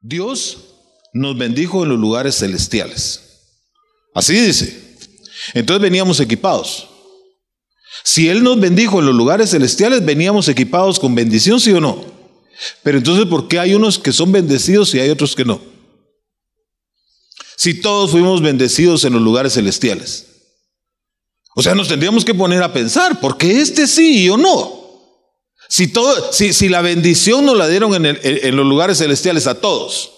Dios nos bendijo en los lugares celestiales. Así dice. Entonces veníamos equipados. Si Él nos bendijo en los lugares celestiales, veníamos equipados con bendición, sí o no. Pero entonces, ¿por qué hay unos que son bendecidos y hay otros que no? Si todos fuimos bendecidos en los lugares celestiales. O sea, nos tendríamos que poner a pensar, ¿por qué este sí o no? Si, todo, si, si la bendición nos la dieron en, en los lugares celestiales a todos.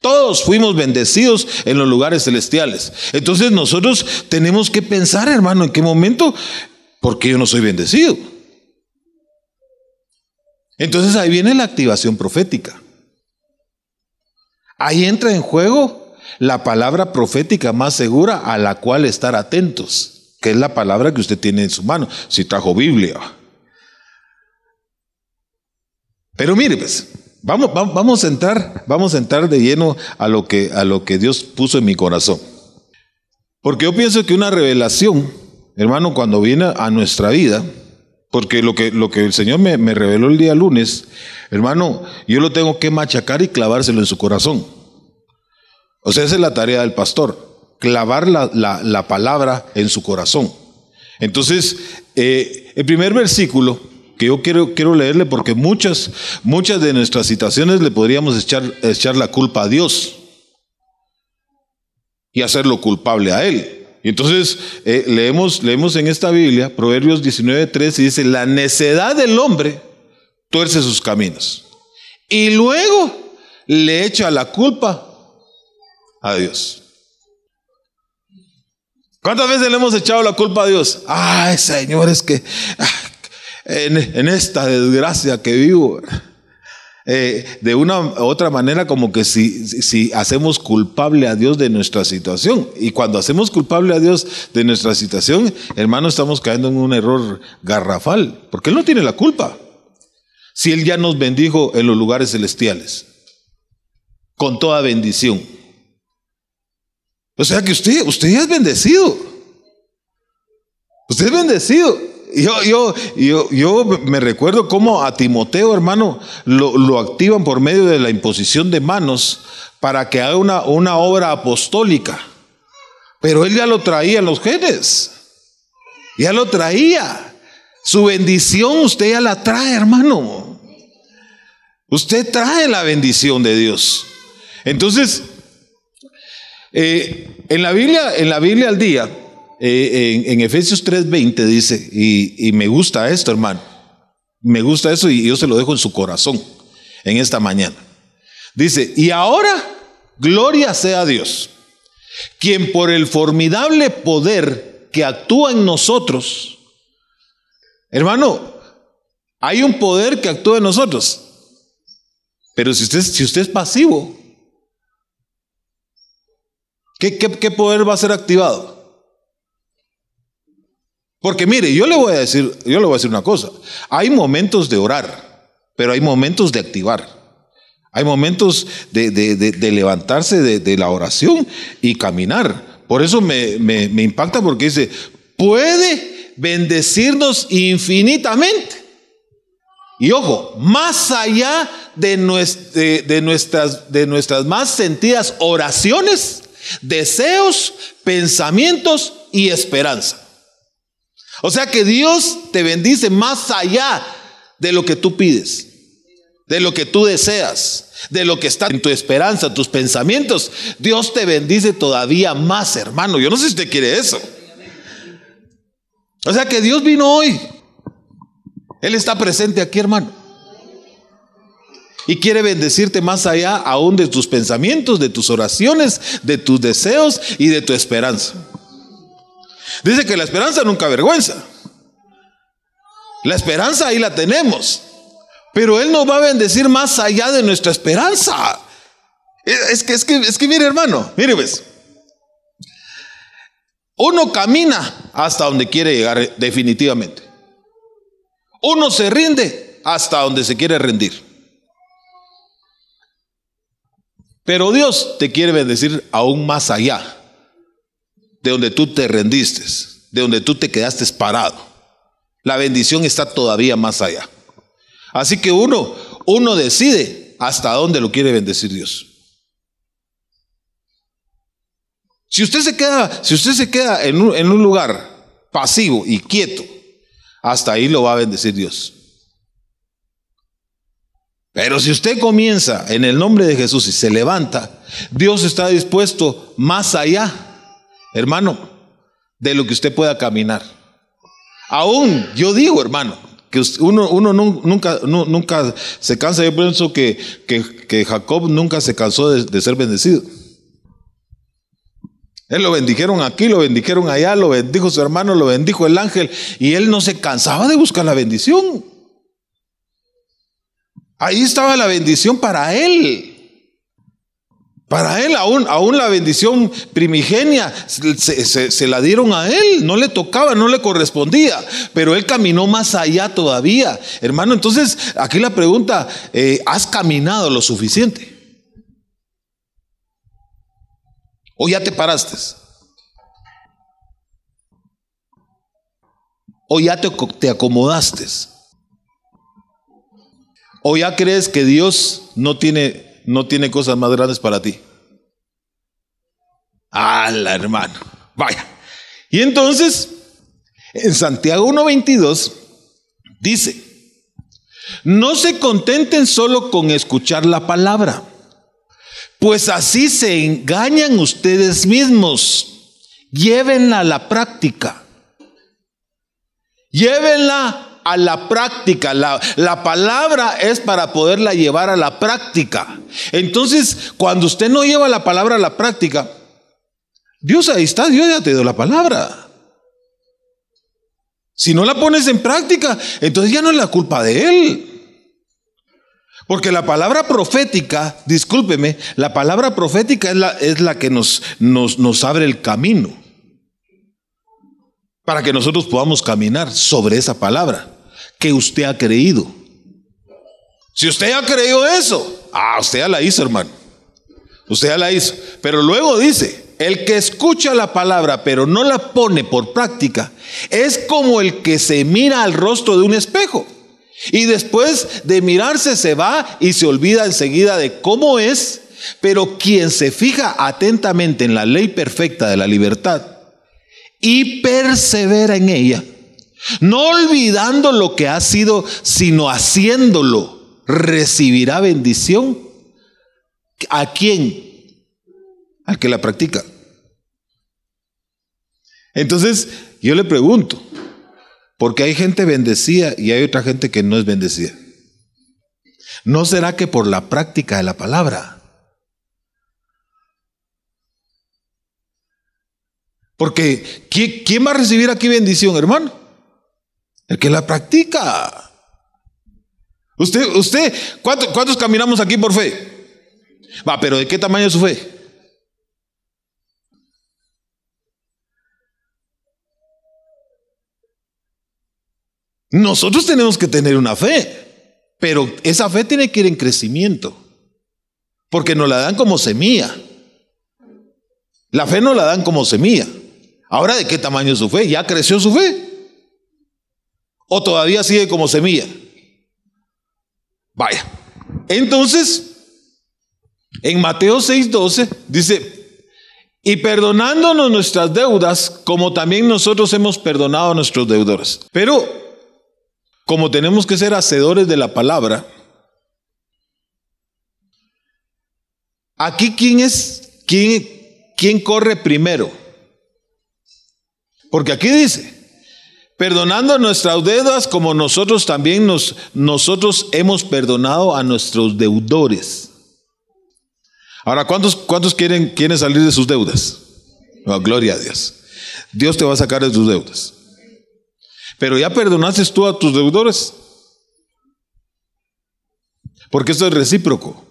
Todos fuimos bendecidos en los lugares celestiales. Entonces nosotros tenemos que pensar, hermano, en qué momento, porque yo no soy bendecido. Entonces ahí viene la activación profética. Ahí entra en juego la palabra profética más segura a la cual estar atentos, que es la palabra que usted tiene en su mano, si trajo Biblia. Pero mire, pues, Vamos, a entrar, vamos a entrar de lleno a lo, que, a lo que Dios puso en mi corazón. Porque yo pienso que una revelación, hermano, cuando viene a nuestra vida, porque lo que, lo que el Señor me, reveló el día lunes, hermano, yo lo tengo que machacar y clavárselo en su corazón. O sea, esa es la tarea del pastor, clavar la, palabra en su corazón. Entonces, eh, el primer versículo que yo quiero, quiero leerle porque muchas, muchas de nuestras situaciones le podríamos echar, echar la culpa a Dios y hacerlo culpable a Él. Y entonces eh, leemos, leemos en esta Biblia, Proverbios 19.3, y dice, la necedad del hombre tuerce sus caminos. Y luego le echa la culpa a Dios. ¿Cuántas veces le hemos echado la culpa a Dios? Ay, Señor, es que ah, en, esta desgracia que vivo. Eh, de una u otra manera como que si, hacemos culpable a Dios de nuestra situación. Y cuando hacemos culpable a Dios de nuestra situación, hermano, estamos cayendo en un error garrafal, porque Él no tiene la culpa. Si Él ya nos bendijo en los lugares celestiales, con toda bendición. O sea que usted, usted ya es bendecido. Usted es bendecido. Yo, yo, yo, yo me recuerdo cómo a Timoteo, hermano, lo, activan por medio de la imposición de manos para que haga una, una obra apostólica. Pero él ya lo traía en los genes. Ya lo traía. Su bendición usted ya la trae, hermano. Usted trae la bendición de Dios. Entonces, eh, en la Biblia, en la Biblia al día, eh, en, Efesios 3:20 dice, y, me gusta esto, hermano, me gusta eso y yo se lo dejo en su corazón en esta mañana. Dice, y ahora, gloria sea a Dios, quien por el formidable poder que actúa en nosotros, hermano, hay un poder que actúa en nosotros, pero si usted, si usted es pasivo, ¿qué, qué poder va a ser activado? Porque mire, yo le voy a decir, yo le voy a decir una cosa. Hay momentos de orar, pero hay momentos de activar. Hay momentos de, levantarse de, la oración y caminar. Por eso me, impacta porque dice, puede bendecirnos infinitamente. Y ojo, más allá de, nuestras, de nuestras más sentidas oraciones, deseos, pensamientos y esperanza. O sea que Dios te bendice más allá de lo que tú pides, de lo que tú deseas, de lo que está en tu esperanza, tus pensamientos. Dios te bendice todavía más, hermano. Yo no sé si usted quiere eso. O sea que Dios vino hoy. Él está presente aquí, hermano. Y quiere bendecirte más allá aún de tus pensamientos, de tus oraciones, de tus deseos y de tu esperanza. Dice que la esperanza nunca avergüenza. La esperanza ahí la tenemos. Pero Él nos va a bendecir más allá de nuestra esperanza. Es que, es que, es que mire hermano, mire pues. Uno camina hasta donde quiere llegar definitivamente. Uno se rinde hasta donde se quiere rendir. Pero Dios te quiere bendecir aún más allá de donde tú te rendiste, de donde tú te quedaste parado. La bendición está todavía más allá. Así que uno, uno decide hasta dónde lo quiere bendecir Dios. Si usted se queda, si usted se queda en un, en un lugar pasivo y quieto, hasta ahí lo va a bendecir Dios. Pero si usted comienza en el nombre de Jesús y se levanta, Dios está dispuesto más allá hermano, de lo que usted pueda caminar. Aún, yo digo, hermano, que uno, nunca, se cansa. Yo pienso que, que, Jacob nunca se cansó de, de ser bendecido. Él lo bendijeron aquí, lo bendijeron allá, lo bendijo su hermano, lo bendijo el ángel, y él no se cansaba de buscar la bendición. Ahí estaba la bendición para él. Para él, aún, la bendición primigenia se, la dieron a él, no le tocaba, no le correspondía, pero él caminó más allá todavía. Hermano, entonces aquí la pregunta, eh, ¿has caminado lo suficiente? ¿O ya te paraste? ¿O ya te, te acomodaste? ¿O ya crees que Dios no tiene no tiene cosas más grandes para ti. ¡Hala, hermano! Vaya. Y entonces, en Santiago 1.22 dice, no se contenten solo con escuchar la palabra, pues así se engañan ustedes mismos. Llévenla a la práctica. Llévenla a la práctica. La, la, palabra es para poderla llevar a la práctica. Entonces, cuando usted no lleva la palabra a la práctica, Dios ahí está, Dios ya te dio la palabra. Si no la pones en práctica, entonces ya no es la culpa de Él. Porque la palabra profética, discúlpeme, la palabra profética es la, es la que nos, nos, nos abre el camino para que nosotros podamos caminar sobre esa palabra que usted ha creído. Si usted ha creído eso, ah, usted ya la hizo, hermano. Usted ya la hizo. Pero luego dice, el que escucha la palabra pero no la pone por práctica, es como el que se mira al rostro de un espejo. Y después de mirarse se va y se olvida enseguida de cómo es, pero quien se fija atentamente en la ley perfecta de la libertad y persevera en ella, no olvidando lo que ha sido, sino haciéndolo, recibirá bendición. ¿A quién? Al que la practica. Entonces, yo le pregunto, porque hay gente bendecida y hay otra gente que no es bendecida. ¿No será que por la práctica de la palabra? Porque ¿quién va a recibir aquí bendición, hermano? El que la practica. Usted, usted, ¿cuántos, caminamos aquí por fe? Va, pero ¿de qué tamaño es su fe? Nosotros tenemos que tener una fe, pero esa fe tiene que ir en crecimiento, porque nos la dan como semilla. La fe no la dan como semilla. Ahora, ¿de qué tamaño es su fe? ¿Ya creció su fe? ¿O todavía sigue como semilla? Vaya. Entonces, en Mateo 6:12 dice, y perdonándonos nuestras deudas, como también nosotros hemos perdonado a nuestros deudores. Pero, como tenemos que ser hacedores de la palabra, aquí quién es, quién, quién corre primero. Porque aquí dice, perdonando nuestras deudas como nosotros también nos, nosotros hemos perdonado a nuestros deudores. Ahora, ¿cuántos, cuántos quieren, quieren salir de sus deudas? gloria a Dios. Dios te va a sacar de tus deudas. Pero ya perdonaste tú a tus deudores. Porque esto es recíproco.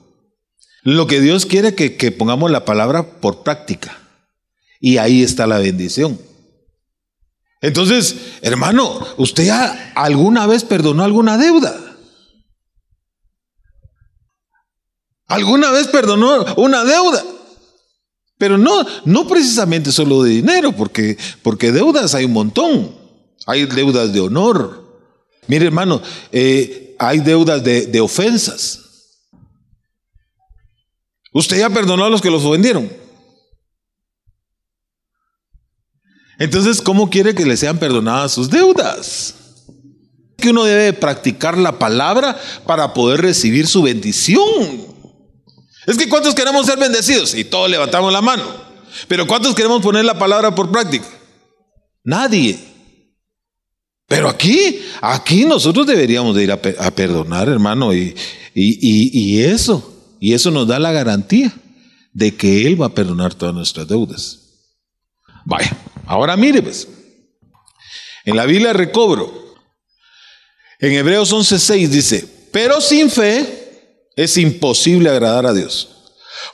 Lo que Dios quiere que, que pongamos la palabra por práctica. Y ahí está la bendición. Entonces, hermano, ¿usted ya alguna vez perdonó alguna deuda? ¿Alguna vez perdonó una deuda? Pero no, no precisamente solo de dinero, porque, porque deudas hay un montón. Hay deudas de honor. Mire, hermano, eh, hay deudas de, de ofensas. ¿Usted ya perdonó a los que los ofendieron? Entonces, ¿cómo quiere que le sean perdonadas sus deudas? Que uno debe practicar la palabra para poder recibir su bendición. Es que ¿cuántos queremos ser bendecidos? Y todos levantamos la mano. Pero ¿cuántos queremos poner la palabra por práctica? Nadie. Pero aquí, aquí nosotros deberíamos de ir a, perdonar, hermano, y, y, eso, y eso nos da la garantía de que Él va a perdonar todas nuestras deudas. Vaya, ahora mire pues, en la Biblia recobro, en Hebreos 11:6 dice, pero sin fe es imposible agradar a Dios,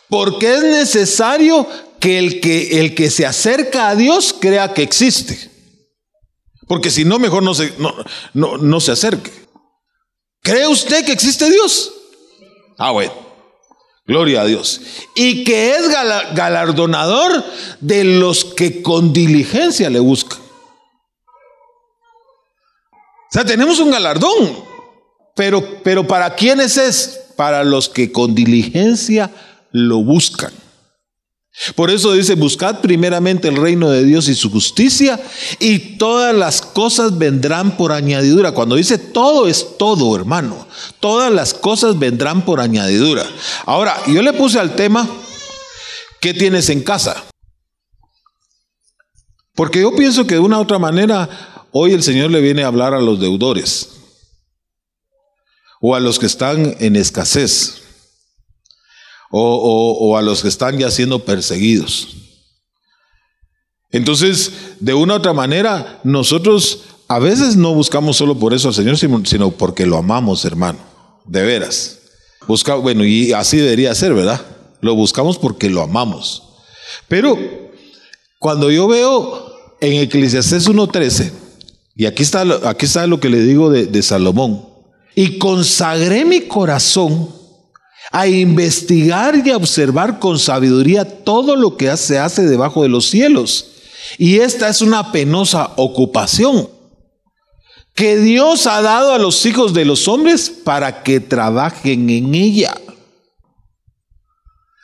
porque es necesario que el que, el que se acerca a Dios crea que existe. Porque si no, mejor no se, no, no, se acerque. ¿Cree usted que existe Dios? Ah, bueno. Gloria a Dios. Y que es galardonador de los que con diligencia le buscan. O sea, tenemos un galardón. Pero, pero ¿para quiénes es? Para los que con diligencia lo buscan. Por eso dice, buscad primeramente el reino de Dios y su justicia y todas las cosas vendrán por añadidura. Cuando dice todo es todo, hermano. Todas las cosas vendrán por añadidura. Ahora, yo le puse al tema, ¿qué tienes en casa? Porque yo pienso que de una u otra manera, hoy el Señor le viene a hablar a los deudores o a los que están en escasez o, a los que están ya siendo perseguidos. Entonces, de una u otra manera, nosotros a veces no buscamos solo por eso al Señor, sino porque lo amamos, hermano, de veras. Busca, bueno, y así debería ser, ¿verdad? Lo buscamos porque lo amamos. Pero cuando yo veo en Eclesiastés 1.13, y aquí está, aquí está lo que le digo de, de Salomón, y consagré mi corazón a investigar y a observar con sabiduría todo lo que se hace debajo de los cielos. Y esta es una penosa ocupación que Dios ha dado a los hijos de los hombres para que trabajen en ella.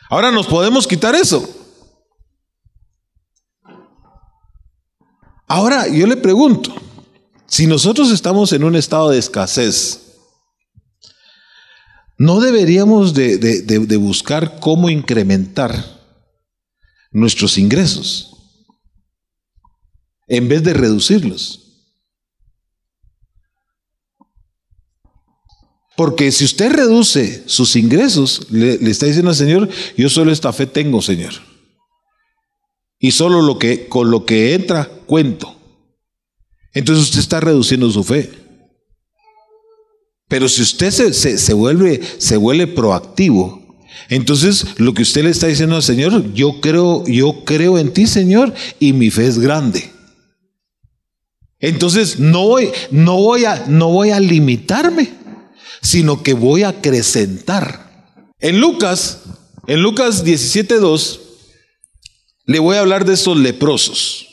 Ahora nos podemos quitar eso. Ahora yo le pregunto, si nosotros estamos en un estado de escasez, no deberíamos de, buscar cómo incrementar nuestros ingresos en vez de reducirlos. Porque si usted reduce sus ingresos, le, le, está diciendo al Señor, yo solo esta fe tengo, Señor. Y solo lo que con lo que entra cuento. Entonces usted está reduciendo su fe. Pero si usted se, vuelve, se vuelve proactivo, entonces lo que usted le está diciendo al Señor, yo creo, yo creo en ti, Señor, y mi fe es grande. Entonces no voy, no voy a, no voy a limitarme, sino que voy a acrecentar. En Lucas, en Lucas 17.2, le voy a hablar de estos leprosos.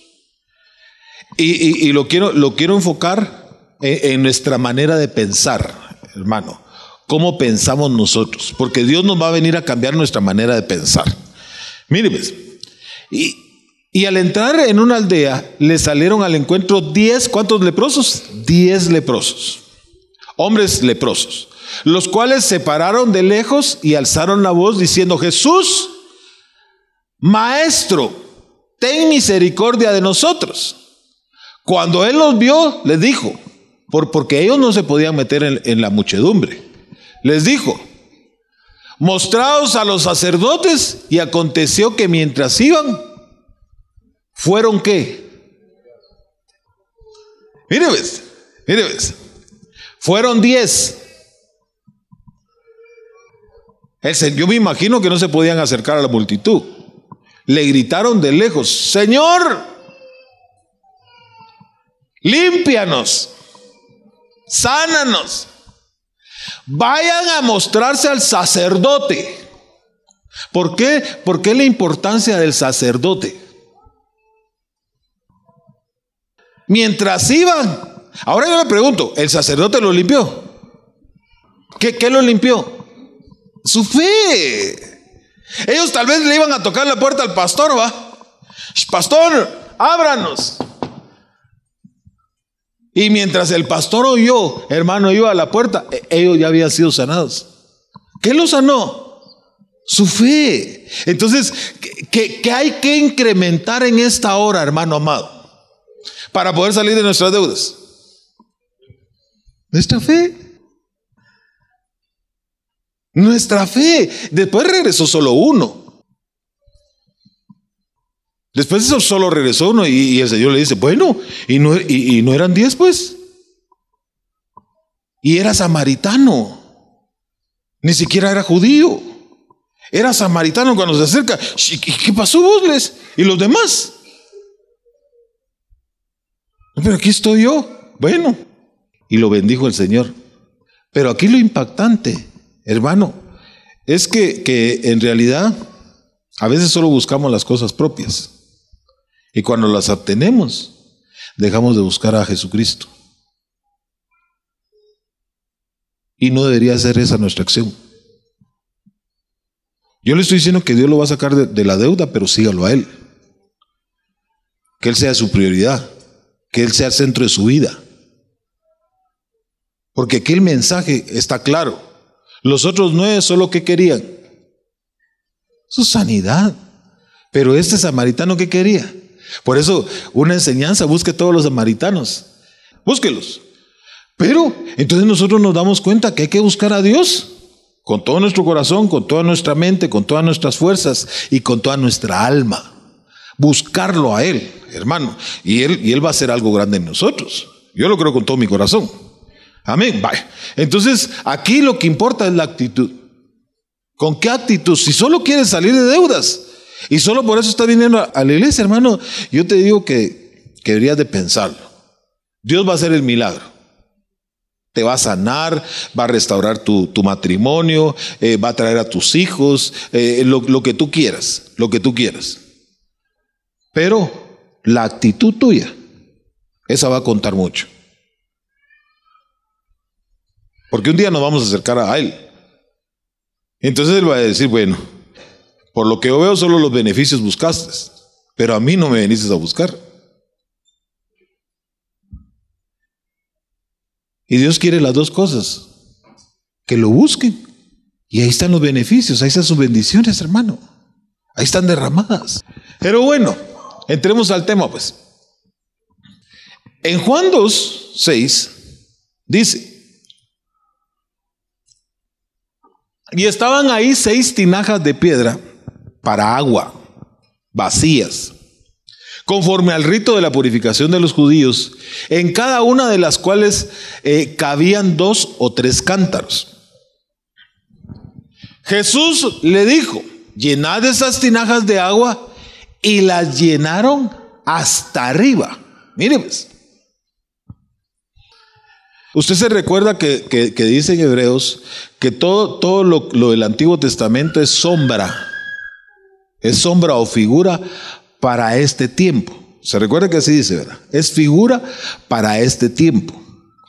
Y, lo, quiero, lo quiero enfocar en nuestra manera de pensar hermano, cómo pensamos nosotros, porque Dios nos va a venir a cambiar nuestra manera de pensar. Mire, pues, y, al entrar en una aldea, le salieron al encuentro diez, ¿cuántos leprosos? Diez leprosos, hombres leprosos, los cuales se pararon de lejos y alzaron la voz diciendo, Jesús, Maestro, ten misericordia de nosotros. Cuando él los vio, les dijo, por, porque ellos no se podían meter en, la muchedumbre. Les dijo, mostrados a los sacerdotes y aconteció que mientras iban, fueron qué? Mire ves, mire ves, fueron diez. Yo me imagino que no se podían acercar a la multitud. Le gritaron de lejos, Señor, límpianos sánanos. Vayan a mostrarse al sacerdote. ¿Por qué? ¿Por qué la importancia del sacerdote? Mientras iban, ahora yo le pregunto, ¿el sacerdote lo limpió? ¿Qué, qué lo limpió? Su fe. Ellos tal vez le iban a tocar la puerta al pastor, ¿va? Pastor, ábranos. Y mientras el pastor oyó, hermano, iba a la puerta, e, ellos ya habían sido sanados. ¿Qué los sanó? Su fe. Entonces, ¿qué, ¿qué, hay que incrementar en esta hora, hermano amado? Para poder salir de nuestras deudas. Nuestra fe. Nuestra fe. Después regresó solo uno. Después eso solo regresó uno y, el Señor le dice, bueno, y no, eran diez pues. Y era samaritano. Ni siquiera era judío. Era samaritano cuando se acerca. ¿Qué pasó vos, ¿Y los demás? Pero aquí estoy yo. Bueno. Y lo bendijo el Señor. Pero aquí lo impactante, hermano, es que en realidad a veces solo buscamos las cosas propias. Y cuando las obtenemos, dejamos de buscar a Jesucristo. Y no debería ser esa nuestra acción. Yo le estoy diciendo que Dios lo va a sacar de, la deuda, pero sígalo a Él. Que Él sea su prioridad, que Él sea el centro de su vida. Porque aquí el mensaje está claro. Los otros nueve solo que querían su sanidad. Pero este samaritano que quería. Por eso una enseñanza, busque todos los samaritanos. Búsquelos. Pero entonces nosotros nos damos cuenta que hay que buscar a Dios con todo nuestro corazón, con toda nuestra mente, con todas nuestras fuerzas y con toda nuestra alma. Buscarlo a Él, hermano. Y Él, y él va a hacer algo grande en nosotros. Yo lo creo con todo mi corazón. Amén. Vaya. Entonces, aquí lo que importa es la actitud. ¿Con qué actitud? Si solo quieres salir de deudas y solo por eso estás viniendo a la iglesia, hermano, yo te digo que, que deberías de pensarlo. Dios va a hacer el milagro. Te va a sanar, va a restaurar tu, matrimonio, eh, va a traer a tus hijos, eh, lo, lo que tú quieras, lo que tú quieras. Pero la actitud tuya, esa va a contar mucho. Porque un día nos vamos a acercar a Él. Entonces Él va a decir, bueno, por lo que yo veo solo los beneficios buscaste, pero a mí no me veniste a buscar. Y Dios quiere las dos cosas. Que lo busquen. Y ahí están los beneficios, ahí están sus bendiciones, hermano. Ahí están derramadas. Pero bueno, entremos al tema, pues. En Juan 2, 6, dice, y estaban ahí seis tinajas de piedra para agua, vacías conforme al rito de la purificación de los judíos, en cada una de las cuales eh, cabían dos o tres cántaros. Jesús le dijo, llenad esas tinajas de agua y las llenaron hasta arriba. Mire pues. Usted se recuerda que, dice en Hebreos que todo, todo lo, lo del Antiguo Testamento es sombra, es sombra o figura para este tiempo. Se recuerda que así dice, ¿verdad? Es figura para este tiempo.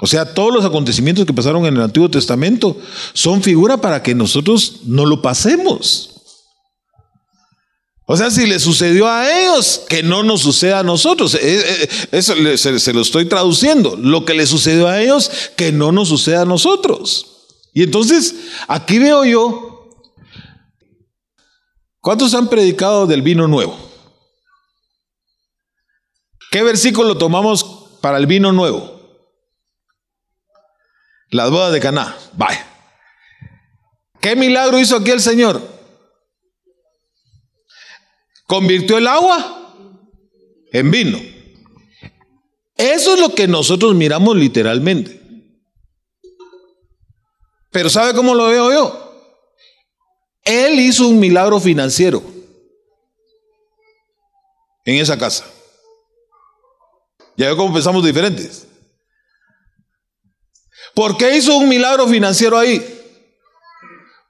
O sea, todos los acontecimientos que pasaron en el Antiguo Testamento son figura para que nosotros no lo pasemos. O sea, si le sucedió a ellos, que no nos suceda a nosotros. Eh, eh, eso se, lo estoy traduciendo. Lo que le sucedió a ellos, que no nos suceda a nosotros. Y entonces, aquí veo yo, ¿cuántos han predicado del vino nuevo? ¿Qué versículo tomamos para el vino nuevo? Las bodas de Caná. Vaya. ¿Qué milagro hizo aquí el Señor? Convirtió el agua en vino. Eso es lo que nosotros miramos literalmente. Pero ¿sabe cómo lo veo yo? Él hizo un milagro financiero en esa casa. Ya veo cómo pensamos diferentes. ¿Por qué hizo un milagro financiero ahí?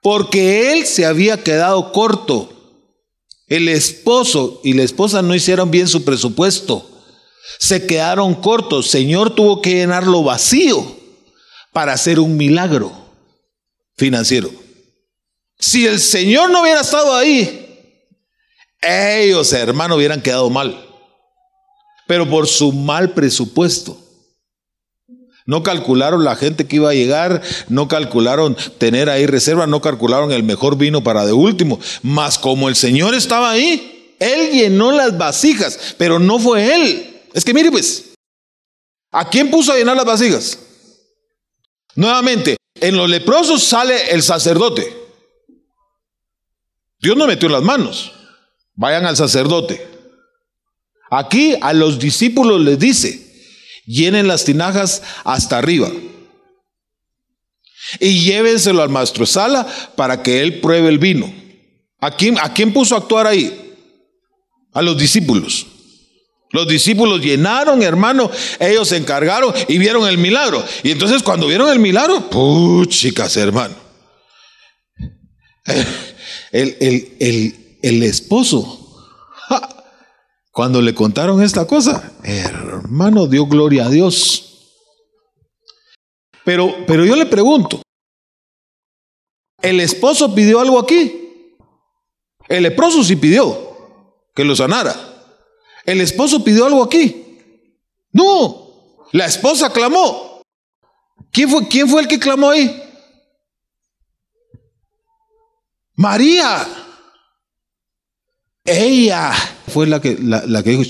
Porque él se había quedado corto. El esposo y la esposa no hicieron bien su presupuesto. Se quedaron cortos. Señor tuvo que llenarlo vacío para hacer un milagro financiero. Si el Señor no hubiera estado ahí, ellos, hermanos, hubieran quedado mal. pero por su mal presupuesto. No calcularon la gente que iba a llegar, no calcularon tener ahí reserva, no calcularon el mejor vino para de último. Mas como el Señor estaba ahí, Él llenó las vasijas, pero no fue Él. Es que mire pues, ¿a quién puso a llenar las vasijas? Nuevamente, en los leprosos sale el sacerdote. Dios no metió las manos. Vayan al sacerdote. Aquí a los discípulos les dice, llenen las tinajas hasta arriba. Y llévenselo al maestro Sala para que él pruebe el vino. ¿A quién, ¿A quién puso a actuar ahí? A los discípulos. Los discípulos llenaron, hermano, ellos se encargaron y vieron el milagro. Y entonces cuando vieron el milagro, chicas, hermano. El, el, el esposo cuando le contaron esta cosa, hermano, dio gloria a Dios. Pero, pero yo le pregunto, ¿el esposo pidió algo aquí? El leproso sí pidió que lo sanara. ¿El esposo pidió algo aquí? No, la esposa clamó. ¿Quién fue, quién fue el que clamó ahí? María. Ella fue la que, la, que dijo,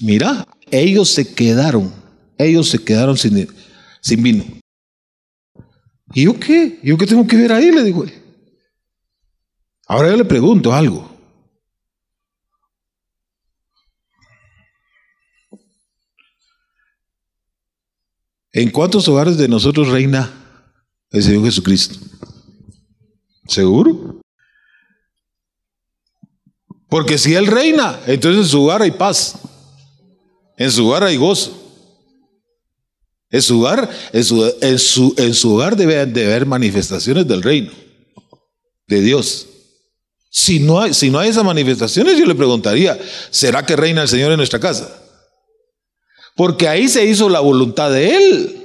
mira, ellos se quedaron, ellos se quedaron sin, sin vino. ¿Y yo qué? ¿Yo qué tengo que ver ahí? Le digo. Ahora yo le pregunto algo. ¿En cuántos hogares de nosotros reina el Señor Jesucristo? ¿Seguro? Porque si Él reina, entonces en su hogar hay paz. En su hogar hay gozo. En su hogar, en su, en su, en su hogar debe de haber manifestaciones del reino, de Dios. Si no, hay, si no hay esas manifestaciones, yo le preguntaría, ¿será que reina el Señor en nuestra casa? Porque ahí se hizo la voluntad de Él.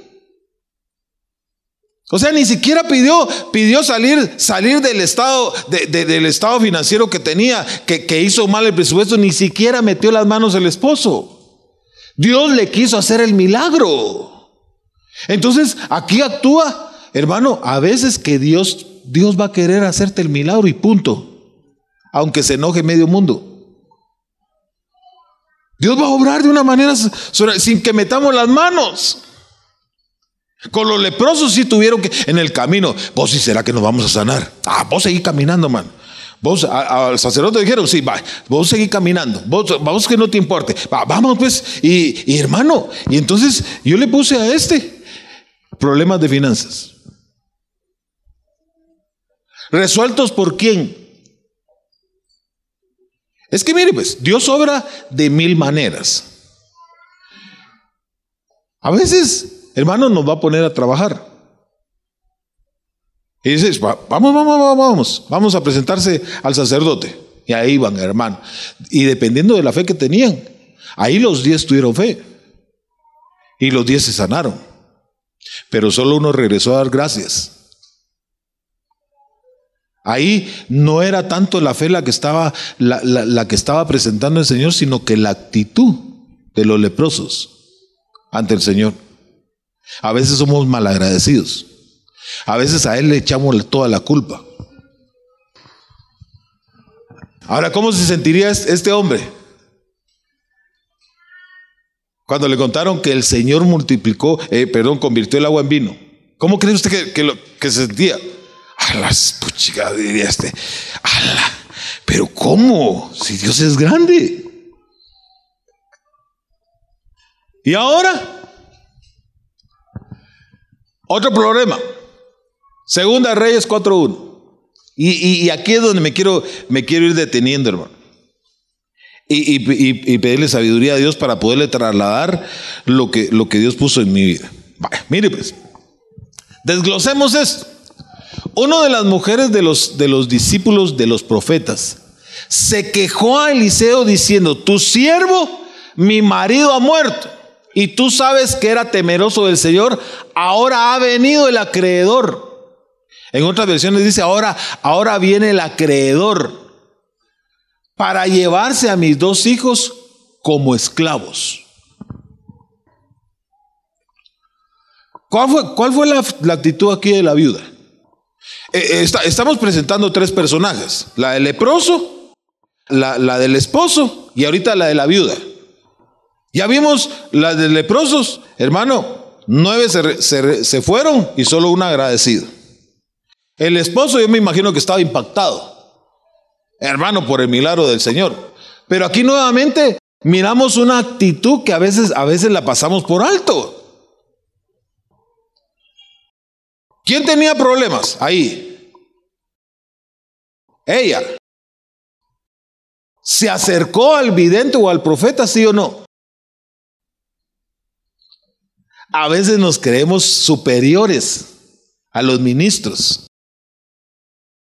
O sea, ni siquiera pidió, pidió salir, salir del estado, del estado financiero que tenía, que, que hizo mal el presupuesto, ni siquiera metió las manos el esposo. Dios le quiso hacer el milagro. Entonces, aquí actúa, hermano, a veces que Dios, Dios va a querer hacerte el milagro y punto. Aunque se enoje medio mundo. Dios va a obrar de una manera sin que metamos las manos. Con los leprosos sí tuvieron que, en el camino, vos sí será que nos vamos a sanar. Ah, vos seguí caminando, man. Vos al sacerdote dijeron, sí, va, vos seguí caminando, vos, vamos que no te importe, vamos pues, y hermano, y entonces yo le puse a este problemas de finanzas. ¿Resueltos por quién? Es que mire, pues, Dios obra de mil maneras. A veces hermano, nos va a poner a trabajar. Y dices, vamos, vamos, vamos, vamos, vamos a presentarse al sacerdote. Y ahí van, hermano. Y dependiendo de la fe que tenían, ahí los diez tuvieron fe. Y los diez se sanaron. Pero solo uno regresó a dar gracias. Ahí no era tanto la fe la que estaba, la, la que estaba presentando el Señor, sino que la actitud de los leprosos ante el Señor. A veces somos malagradecidos. A veces a Él le echamos toda la culpa. Ahora, ¿cómo se sentiría este hombre? Cuando le contaron que el Señor multiplicó, eh, perdón, convirtió el agua en vino. ¿Cómo cree usted que, lo, que se sentía? A las diría este. Pero ¿cómo? Si Dios es grande. Y ahora otro problema. Segunda Reyes 4.1. Y, y, aquí es donde me quiero, me quiero ir deteniendo, hermano. Y, y, pedirle sabiduría a Dios para poderle trasladar lo que, lo que Dios puso en mi vida. mire pues, desglosemos esto. Una de las mujeres de los, de los discípulos de los profetas se quejó a Eliseo diciendo, tu siervo, mi marido ha muerto y tú sabes que era temeroso del Señor, ahora ha venido el acreedor. En otras versiones dice, ahora, ahora viene el acreedor para llevarse a mis dos hijos como esclavos. ¿Cuál fue, cuál fue la, actitud aquí de la viuda? Eh, eh, estamos presentando tres personajes, la del leproso, la, la del esposo y ahorita la de la viuda. Ya vimos la de leprosos, hermano, nueve se, se fueron y solo una agradecida. El esposo yo me imagino que estaba impactado, hermano, por el milagro del Señor. Pero aquí nuevamente miramos una actitud que a veces, a veces la pasamos por alto. ¿Quién tenía problemas ahí? Ella. ¿Se acercó al vidente o al profeta, sí o no? A veces nos creemos superiores a los ministros.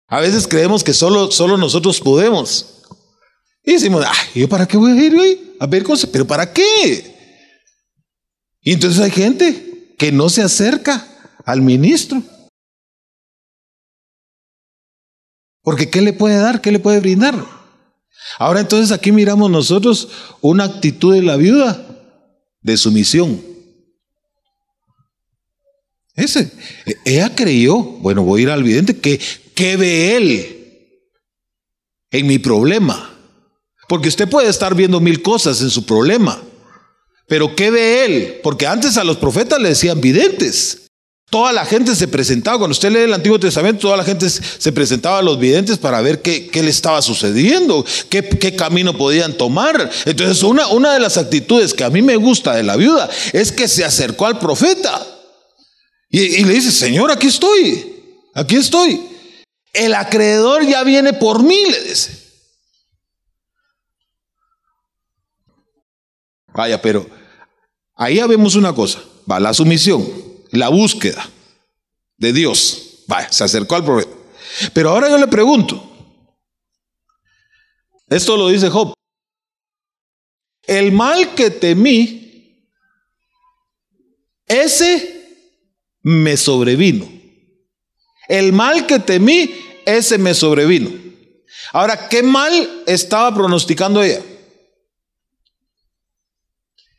A veces creemos que solo, solo nosotros podemos. Y decimos, ay, ¿yo para qué voy a ir hoy? A ver cosas, pero ¿para qué? Y entonces hay gente que no se acerca al ministro. Porque ¿qué le puede dar? ¿Qué le puede brindar? Ahora entonces aquí miramos nosotros una actitud de la viuda de sumisión. Ese, ella creyó, bueno, voy a ir al vidente, que, ¿qué ve él en mi problema? Porque usted puede estar viendo mil cosas en su problema, pero ¿qué ve él? Porque antes a los profetas le decían videntes. Toda la gente se presentaba, cuando usted lee el Antiguo Testamento, toda la gente se presentaba a los videntes para ver qué, le estaba sucediendo, qué, camino podían tomar. Entonces, una, una de las actitudes que a mí me gusta de la viuda es que se acercó al profeta y, le dice, Señor, aquí estoy, aquí estoy. El acreedor ya viene por mí, le dice. Vaya, pero ahí ya vemos una cosa, va la sumisión la búsqueda de Dios. Vaya, se acercó al profeta. Pero ahora yo le pregunto, esto lo dice Job, el mal que temí, ese me sobrevino. El mal que temí, ese me sobrevino. Ahora, ¿qué mal estaba pronosticando ella?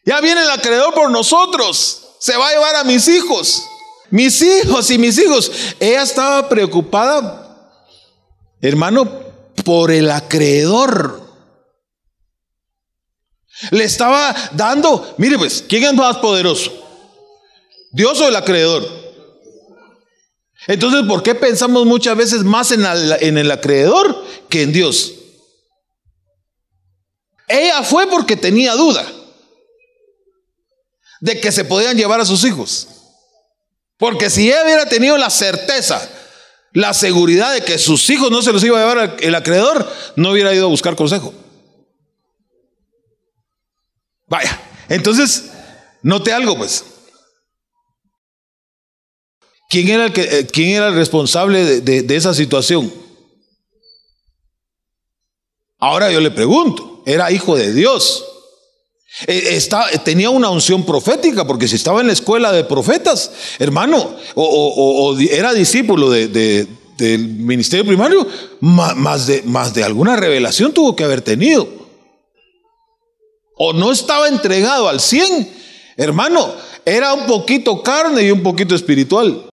Ya viene el acreedor por nosotros se va a llevar a mis hijos. Mis hijos y mis hijos. Ella estaba preocupada, hermano, por el acreedor. Le estaba dando, mire pues, ¿quién es más poderoso? ¿Dios o el acreedor? Entonces, ¿por qué pensamos muchas veces más en, en el acreedor que en Dios? Ella fue porque tenía duda de que se podían llevar a sus hijos. Porque si ella hubiera tenido la certeza, la seguridad de que sus hijos no se los iba a llevar el acreedor, no hubiera ido a buscar consejo. Vaya, entonces, note algo pues. ¿Quién era el, que, eh, quién era el responsable de esa situación? Ahora yo le pregunto, era hijo de Dios. Eh, tenía una unción profética, porque si estaba en la escuela de profetas, hermano, o, era discípulo del ministerio primario, más, de, más de alguna revelación tuvo que haber tenido. O no estaba entregado al 100, hermano, era un poquito carne y un poquito espiritual.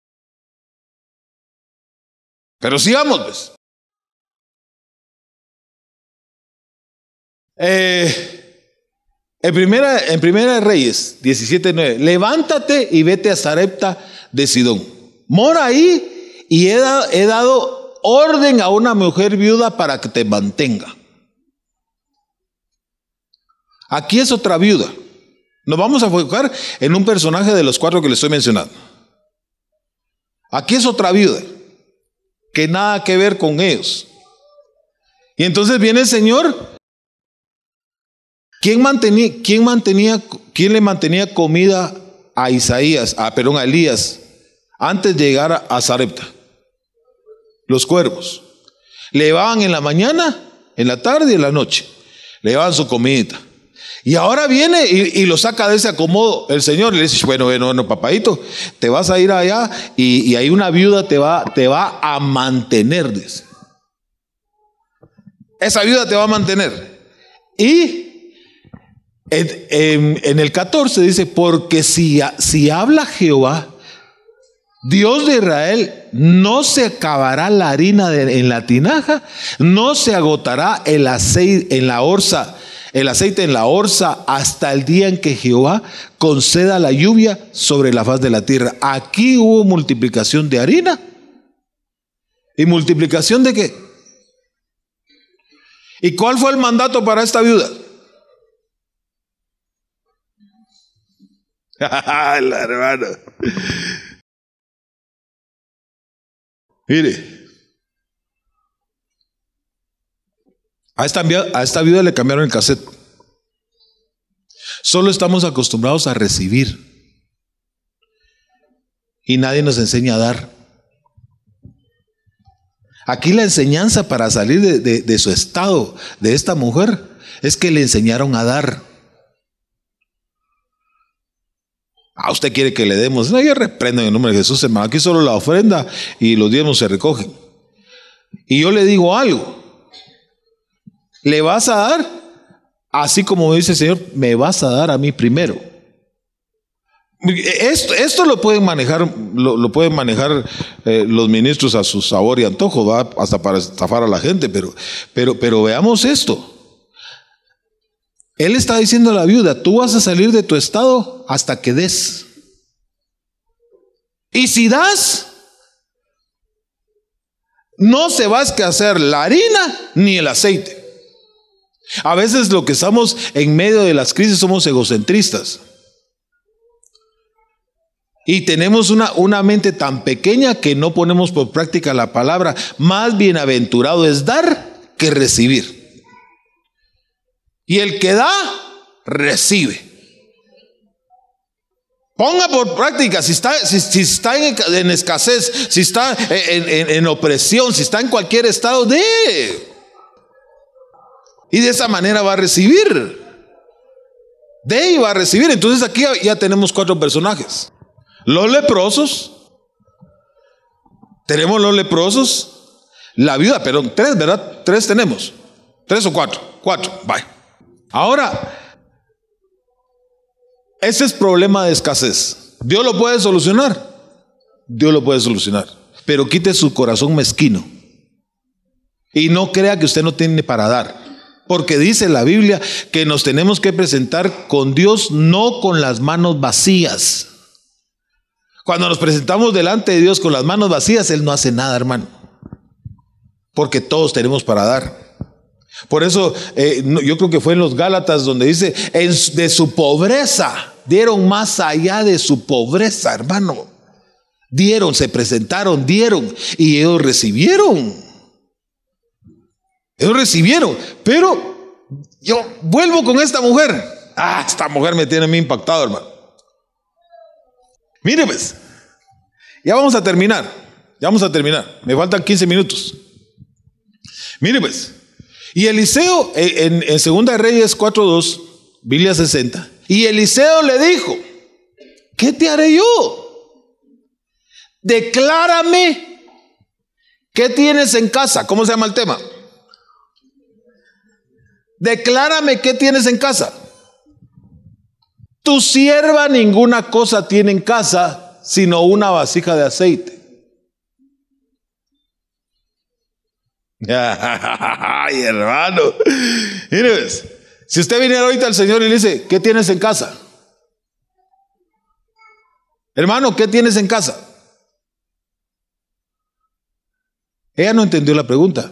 Pero sigamos, pues. Eh, en primera, en primera de Reyes 17.9, levántate y vete a Sarepta de Sidón. Mora ahí y he, he dado orden a una mujer viuda para que te mantenga. Aquí es otra viuda. Nos vamos a enfocar en un personaje de los cuatro que le estoy mencionando. Aquí es otra viuda, que nada que ver con ellos. Y entonces viene el Señor ¿Quién mantenía, quién mantenía, quién le mantenía comida a Isaías, a, perdón, a Elías, antes de llegar a Zarepta? Los cuervos. Le llevaban en la mañana, en la tarde y en la noche. Le llevaban su comidita. Y ahora viene y, lo saca de ese acomodo el Señor y le dice, bueno, bueno, bueno, papadito, te vas a ir allá y, y ahí una viuda te va, te va a mantener, dice. Esa viuda te va a mantener. Y en, el 14 dice, porque si, si habla Jehová, Dios de Israel, no se acabará la harina en la tinaja, no se agotará el aceite en la orza, el aceite en la orza hasta el día en que Jehová conceda la lluvia sobre la faz de la tierra. Aquí hubo multiplicación de harina. ¿Y multiplicación de qué? ¿Y cuál fue el mandato para esta viuda? la hermano. Mire, a esta, a esta viuda le cambiaron el cassette. Solo estamos acostumbrados a recibir. Y nadie nos enseña a dar. Aquí la enseñanza para salir de, su estado, de esta mujer, es que le enseñaron a dar. Ah, usted quiere que le demos. No, yo reprendo en el nombre de Jesús, hermano. Aquí solo la ofrenda y los diezmos se recogen. Y yo le digo algo. ¿Le vas a dar? Así como dice el Señor, me vas a dar a mí primero. Esto, lo pueden manejar, lo, pueden manejar eh, los ministros a su sabor y antojo, ¿va? hasta para estafar a la gente, pero, pero, pero veamos esto. Él está diciendo a la viuda, tú vas a salir de tu estado hasta que des. Y si das, no se va a escasear la harina ni el aceite. A veces lo que estamos en medio de las crisis somos egocentristas. Y tenemos una, una, mente tan pequeña que no ponemos por práctica la palabra. Más bienaventurado es dar que recibir. Y el que da, recibe. Ponga por práctica, si está, si, está en, escasez, si está en, en opresión, si está en cualquier estado, de. Y de esa manera va a recibir. De va a recibir. Entonces aquí ya tenemos cuatro personajes. Los leprosos. Tenemos los leprosos. La viuda, perdón, tres, ¿verdad? Tres tenemos. Tres o cuatro. Cuatro. Bye. Ahora, ese es problema de escasez. ¿Dios lo puede solucionar? Dios lo puede solucionar. Pero quite su corazón mezquino. Y no crea que usted no tiene para dar. Porque dice la Biblia que nos tenemos que presentar con Dios no con las manos vacías. Cuando nos presentamos delante de Dios con las manos vacías, Él no hace nada, hermano. Porque todos tenemos para dar. Por eso eh, yo creo que fue en los Gálatas donde dice, de su pobreza, dieron más allá de su pobreza, hermano. Dieron, se presentaron, dieron y ellos recibieron. Ellos recibieron, pero yo vuelvo con esta mujer. Ah, esta mujer me tiene muy impactado, hermano. Mire, pues, ya vamos a terminar. Ya vamos a terminar. Me faltan 15 minutos. Mire, pues. Y Eliseo, eh, en, en Segunda Reyes 4.2, Biblia 60. Y Eliseo le dijo, ¿qué te haré yo? Declárame qué tienes en casa. ¿Cómo se llama el tema? Declárame qué tienes en casa. Tu sierva ninguna cosa tiene en casa sino una vasija de aceite. Ay, hermano. Mire, si usted viniera ahorita al Señor y le dice, ¿qué tienes en casa? Hermano, ¿qué tienes en casa? Ella no entendió la pregunta.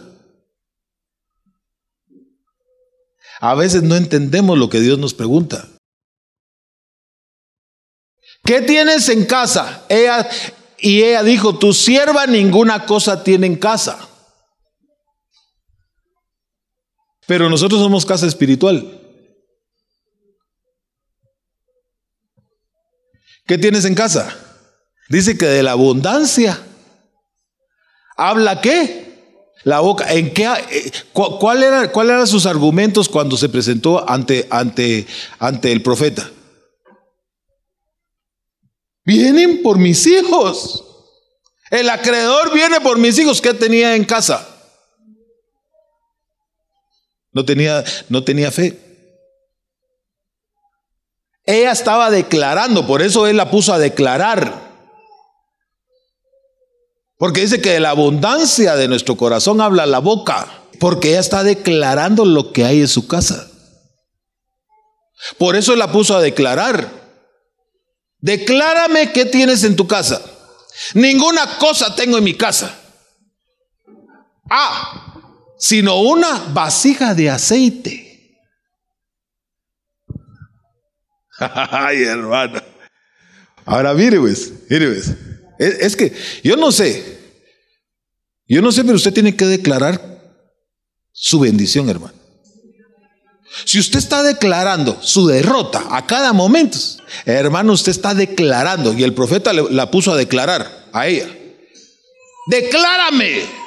A veces no entendemos lo que Dios nos pregunta. ¿Qué tienes en casa? Y ella dijo, tu sierva ninguna cosa tiene en casa. Pero nosotros somos casa espiritual. ¿Qué tienes en casa? Dice que de la abundancia. ¿Habla qué? La boca, ¿en qué, eh, cuál, era, ¿Cuál eran sus argumentos cuando se presentó ante, ante, ante el profeta? Vienen por mis hijos. El acreedor viene por mis hijos. ¿Qué tenía en casa? No tenía, no tenía fe. Ella estaba declarando, por eso él la puso a declarar. Porque dice que de la abundancia de nuestro corazón habla la boca, porque ella está declarando lo que hay en su casa. Por eso la puso a declarar. Declárame qué tienes en tu casa. Ninguna cosa tengo en mi casa. Ah, sino una vasija de aceite. Ay, hermano. Ahora mire, pues, mire, pues. Es, que yo no sé. Yo no sé, pero usted tiene que declarar su bendición, hermano. Si usted está declarando su derrota a cada momento, hermano, usted está declarando, y el profeta la puso a declarar a ella. Declárame.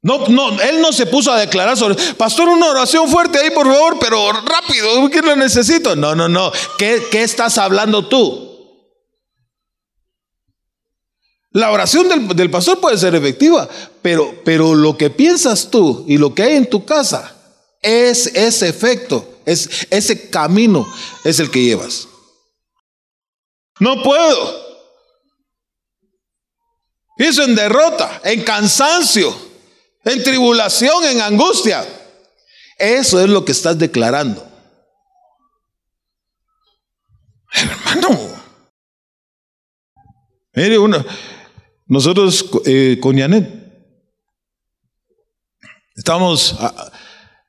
No, no, él no se puso a declarar sobre, pastor, una oración fuerte ahí, por favor, pero rápido, que lo necesito. No, no, no. ¿Qué, qué estás hablando tú? La oración del, pastor puede ser efectiva, pero, pero lo que piensas tú y lo que hay en tu casa es ese efecto, es ese camino es el que llevas. No puedo. Eso en derrota, en cansancio, en tribulación, en angustia. Eso es lo que estás declarando. Hermano. Mire, uno, nosotros eh, con Yanet estábamos ah,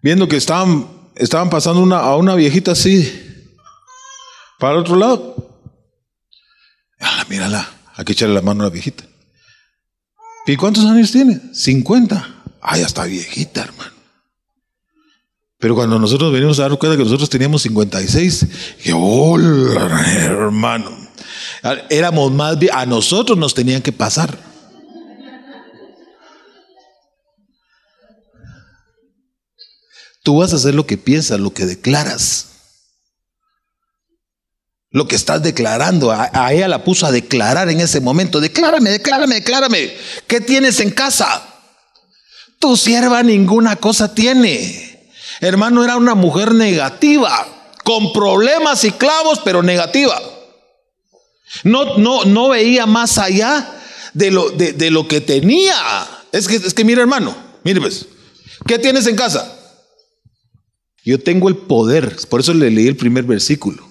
viendo que estaban, estaban pasando una, a una viejita así para el otro lado. Ah, mírala, hay que echarle la mano a la viejita. ¿Y cuántos años tiene? 50. Ah, ya está viejita, hermano. Pero cuando nosotros venimos a dar cuenta que nosotros teníamos 56, que hola, hermano. Éramos más bien, a nosotros nos tenían que pasar. Tú vas a hacer lo que piensas, lo que declaras. Lo que estás declarando, a, ella la puso a declarar en ese momento. Declárame, declárame, declárame. ¿Qué tienes en casa? Tu sierva ninguna cosa tiene. Hermano, era una mujer negativa, con problemas y clavos, pero negativa. No, no, no veía más allá de lo, de, lo que tenía. Es que, es que mira, hermano, mire pues, ¿qué tienes en casa? Yo tengo el poder, por eso le leí el primer versículo.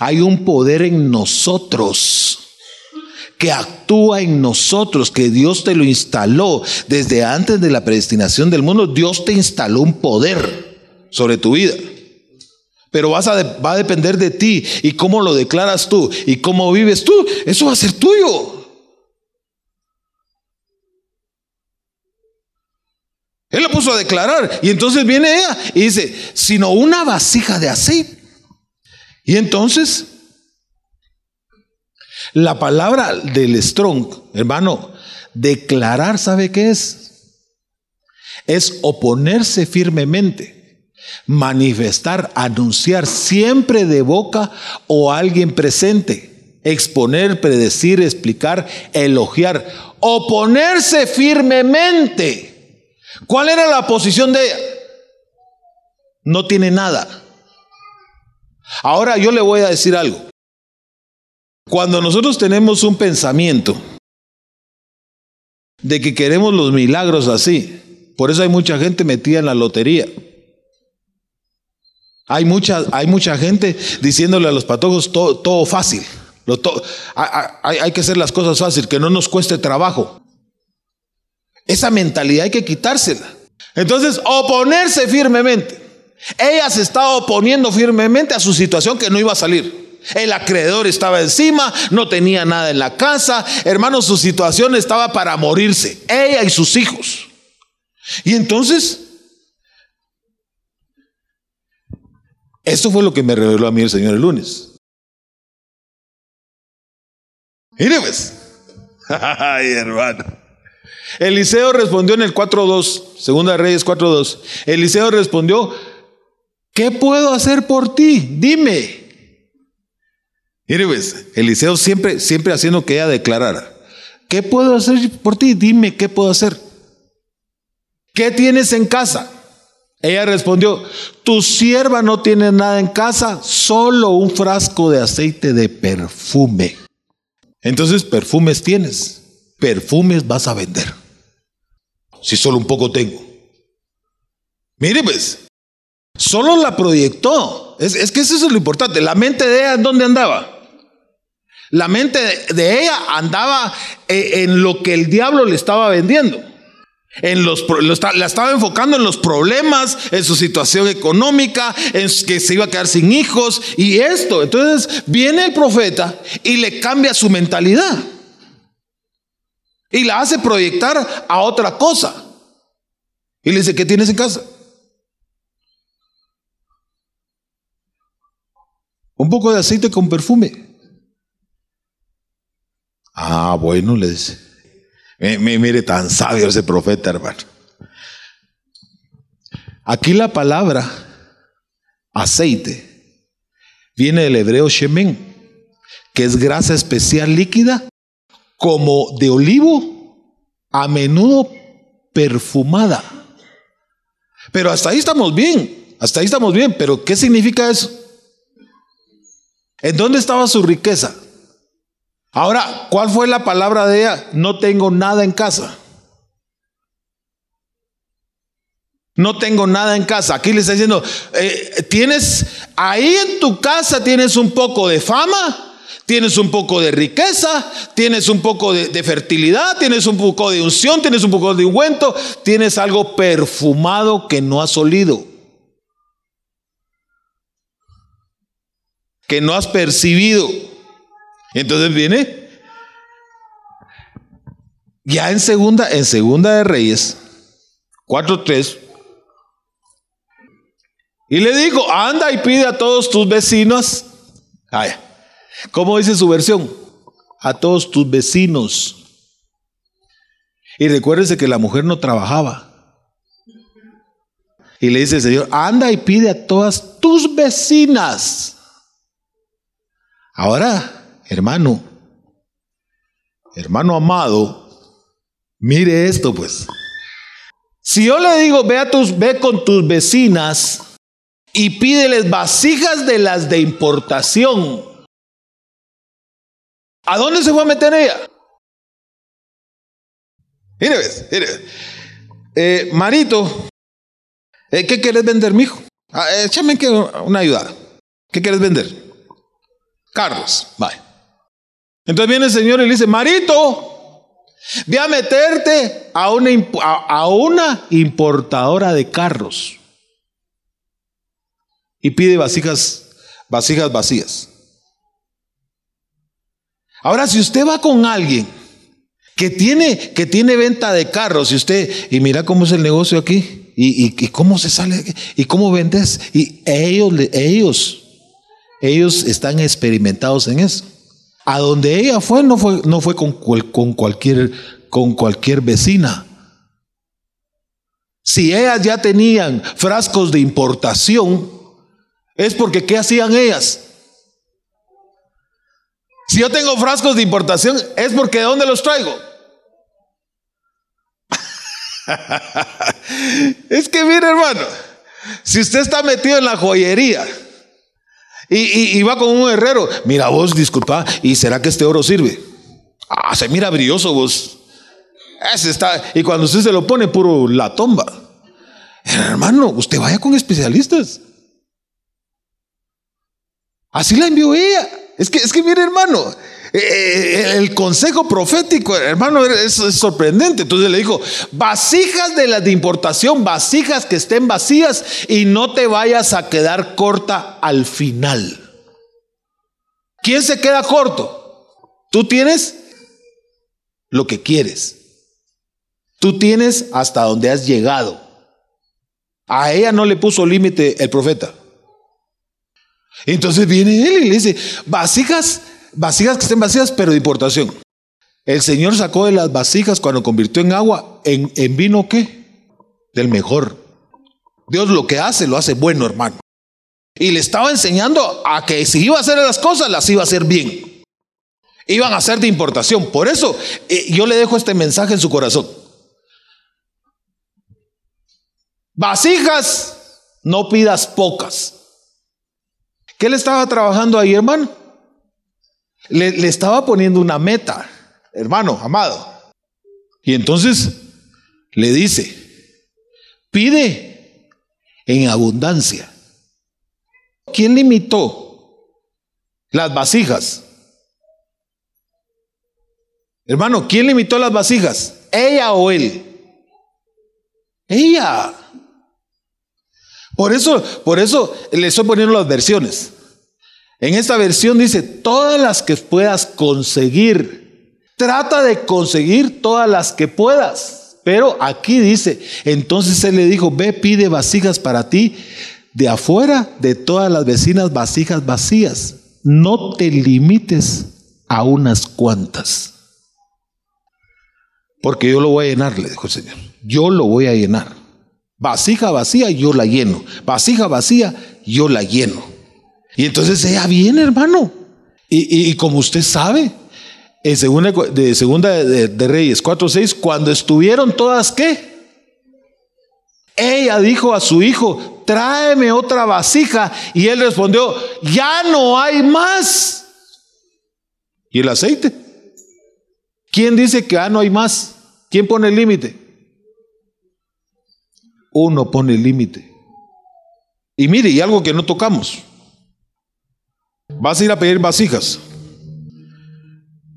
Hay un poder en nosotros que actúa en nosotros, que Dios te lo instaló desde antes de la predestinación del mundo. Dios te instaló un poder sobre tu vida. Pero vas a va a depender de ti y cómo lo declaras tú y cómo vives tú. Eso va a ser tuyo. Él lo puso a declarar. Y entonces viene ella y dice, sino una vasija de aceite. Y entonces, la palabra del strong, hermano, declarar, ¿sabe qué es? Es oponerse firmemente manifestar, anunciar siempre de boca o alguien presente, exponer, predecir, explicar, elogiar, oponerse firmemente. ¿Cuál era la posición de ella? No tiene nada. Ahora yo le voy a decir algo. Cuando nosotros tenemos un pensamiento de que queremos los milagros así, por eso hay mucha gente metida en la lotería. Hay mucha, hay mucha gente diciéndole a los patojos todo, fácil. hay, que hacer las cosas fácil, que no nos cueste trabajo. Esa mentalidad hay que quitársela. Entonces, oponerse firmemente. Ella se estaba oponiendo firmemente a su situación que no iba a salir. El acreedor estaba encima, no tenía nada en la casa. Hermano, su situación estaba para morirse. Ella y sus hijos. Y entonces Esto fue lo que me reveló a mí el Señor el lunes. Mire pues. Ay, hermano. Eliseo respondió en el 4.2, Segunda de Reyes 4.2. Eliseo respondió, ¿qué puedo hacer por ti? Dime. Mire pues, Eliseo siempre, siempre haciendo que ella declarara, ¿qué puedo hacer por ti? Dime, ¿qué puedo hacer? ¿Qué tienes en casa? Ella respondió, tu sierva no tiene nada en casa, solo un frasco de aceite de perfume. Entonces, perfumes tienes, perfumes vas a vender. Si solo un poco tengo. Mire, pues, solo la proyectó. Es, que eso es lo importante. La mente de ella, ¿en dónde andaba? La mente de ella andaba eh, en lo que el diablo le estaba vendiendo. En los, la estaba enfocando en los problemas, en su situación económica, en que se iba a quedar sin hijos y esto. Entonces viene el profeta y le cambia su mentalidad. Y la hace proyectar a otra cosa. Y le dice, ¿qué tienes en casa? Un poco de aceite con perfume. Ah, bueno, le dice. Mire, tan sabio ese profeta, hermano. Aquí la palabra aceite viene del hebreo shemen, que es grasa especial líquida, como de olivo, a menudo perfumada. Pero hasta ahí estamos bien, hasta ahí estamos bien, pero ¿qué significa eso? ¿En dónde estaba su riqueza? Ahora, ¿cuál fue la palabra de ella? No tengo nada en casa. No tengo nada en casa. Aquí le está diciendo, eh, tienes, ahí en tu casa tienes un poco de fama, tienes un poco de riqueza, tienes un poco de, de fertilidad, tienes un poco de unción, tienes un poco de ungüento, tienes algo perfumado que no has olido. Que no has percibido. Entonces viene ya en segunda, en segunda de Reyes 4.3 y le dijo, anda y pide a todos tus vecinos. Ay, ¿Cómo dice su versión? A todos tus vecinos. Y recuérdese que la mujer no trabajaba. Y le dice el Señor, anda y pide a todas tus vecinas. Ahora, Hermano, hermano amado, mire esto pues. Si yo le digo, ve, a tus, ve con tus vecinas y pídeles vasijas de las de importación, ¿a dónde se fue a meter ella? Mire, ves, mire. Eh, Marito, eh, ¿qué quieres vender, mijo? Ah, échame una ayuda. ¿Qué quieres vender? Carlos, vaya. Entonces viene el Señor y le dice, Marito, ve a meterte a una, a una importadora de carros y pide vasijas, vasijas vacías. Ahora, si usted va con alguien que tiene, que tiene venta de carros y usted, y mira cómo es el negocio aquí, y, y, cómo se sale, y cómo vendes, y ellos, ellos, ellos están experimentados en eso. A donde ella fue no fue, no fue con, con, cualquier, con cualquier vecina. Si ellas ya tenían frascos de importación, es porque ¿qué hacían ellas? Si yo tengo frascos de importación, es porque ¿de dónde los traigo? es que mire hermano, si usted está metido en la joyería, y, va con un herrero. Mira vos, disculpa, ¿y será que este oro sirve? Ah, se mira brilloso vos. Ese está, y cuando usted se lo pone puro la tomba. Hermano, usted vaya con especialistas. Así la envió ella. Es que, es que mire, hermano, eh, eh, el consejo profético, hermano, es, sorprendente. Entonces le dijo, vasijas de las de importación, vasijas que estén vacías y no te vayas a quedar corta al final. ¿Quién se queda corto? Tú tienes lo que quieres. Tú tienes hasta donde has llegado. A ella no le puso límite el profeta. Entonces viene él y le dice, vasijas vasijas que estén vacías, pero de importación. El Señor sacó de las vasijas cuando convirtió en agua, en, en vino qué? Del mejor. Dios lo que hace, lo hace bueno, hermano. Y le estaba enseñando a que si iba a hacer las cosas, las iba a hacer bien. Iban a ser de importación. Por eso eh, yo le dejo este mensaje en su corazón. Vasijas, no pidas pocas. ¿Qué le estaba trabajando ahí, hermano? Le, le estaba poniendo una meta, hermano, amado. Y entonces le dice, pide en abundancia. ¿Quién limitó las vasijas? Hermano, ¿quién limitó las vasijas? ¿Ella o él? Ella. Por eso, por eso le estoy poniendo las versiones. En esta versión dice, todas las que puedas conseguir. Trata de conseguir todas las que puedas. Pero aquí dice, entonces él le dijo, ve, pide vasijas para ti de afuera de todas las vecinas vasijas vacías. No te limites a unas cuantas. Porque yo lo voy a llenar, le dijo el Señor. Yo lo voy a llenar. Vasija vacía, yo la lleno. Vasija vacía, yo la lleno. Y entonces ella viene, hermano. Y, como usted sabe, en segunda de, segunda de, de Reyes 4.6, cuando estuvieron todas, ¿qué? Ella dijo a su hijo, tráeme otra vasija. Y él respondió, ya no hay más. ¿Y el aceite? ¿Quién dice que ya no hay más? ¿Quién pone el límite? Uno pone límite. Y mire, y algo que no tocamos. Vas a ir a pedir vasijas,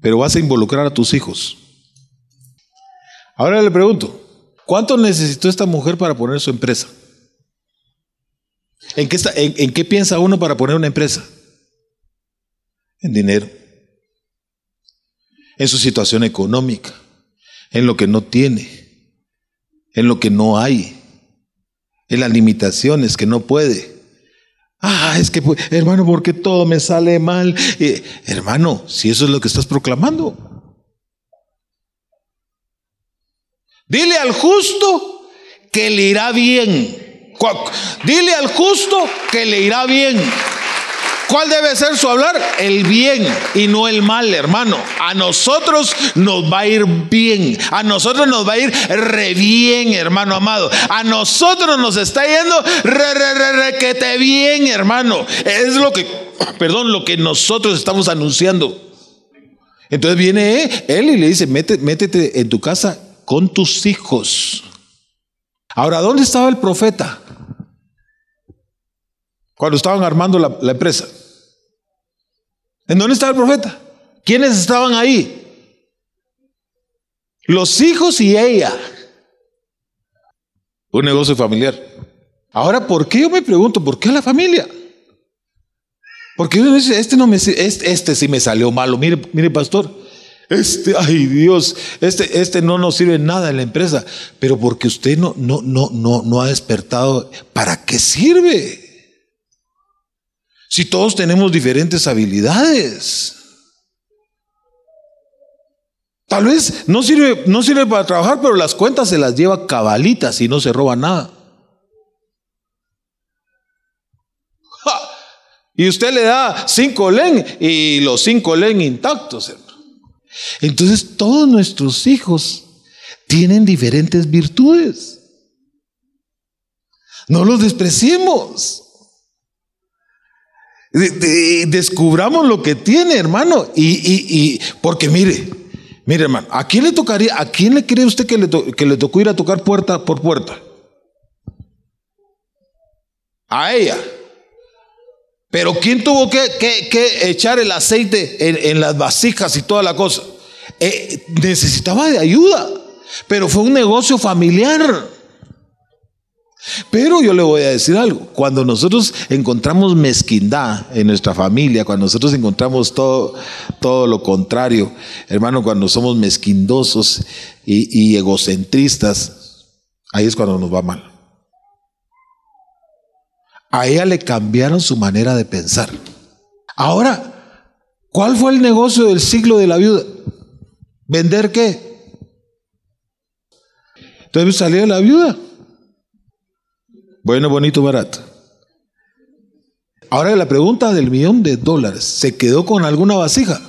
pero vas a involucrar a tus hijos. Ahora le pregunto, ¿cuánto necesitó esta mujer para poner su empresa? ¿En qué, está, en qué piensa uno para poner una empresa? En dinero, en su situación económica, en lo que no tiene, en lo que no hay, en las limitaciones que no puede. Ah, es que, hermano, porque todo me sale mal. hermano, si eso es lo que estás proclamando. Dile al justo que le irá bien. Dile al justo que le irá bien. ¿Cuál debe ser su hablar? El bien y no el mal, hermano. A nosotros nos va a ir bien. A nosotros nos va a ir re bien, hermano amado. A nosotros nos está yendo re, re, re, re que te bien, hermano. Es lo que, perdón, lo que nosotros estamos anunciando. Entonces viene él y le dice, métete, métete en tu casa con tus hijos. Ahora, ¿dónde estaba el profeta? Cuando estaban armando la, la empresa. ¿En dónde estaba el profeta? ¿Quiénes estaban ahí? Los hijos y ella. Un negocio familiar. Ahora, ¿por qué yo me pregunto? ¿Por qué la familia? Porque este no me este, este sí me salió malo. Mire, mire, pastor, este, ay Dios, este, este no nos sirve nada en la empresa. Pero porque usted no, no, no, no, no ha despertado, ¿para qué sirve? Si todos tenemos diferentes habilidades. Tal vez no sirve, no sirve para trabajar, pero las cuentas se las lleva cabalitas y no se roba nada. Y usted le da cinco len y los cinco len intactos. Entonces todos nuestros hijos tienen diferentes virtudes. No los despreciemos descubramos lo que tiene, hermano. Y, porque mire, mire, hermano, ¿a quién le tocaría, a quién le cree usted que le, que le tocó ir a tocar puerta por puerta? A ella. Pero ¿quién tuvo que, echar el aceite en, las vasijas y toda la cosa? Eh, necesitaba de ayuda, pero fue un negocio familiar. Pero yo le voy a decir algo, cuando nosotros encontramos mezquindad en nuestra familia, cuando nosotros encontramos todo, todo lo contrario, hermano, cuando somos mezquindosos y, y egocentristas, ahí es cuando nos va mal. A ella le cambiaron su manera de pensar. Ahora, ¿cuál fue el negocio del siglo de la viuda? ¿Vender qué? Entonces salió la viuda bueno, bonito, barato. Ahora la pregunta del millón de dólares, ¿se quedó con alguna vasija?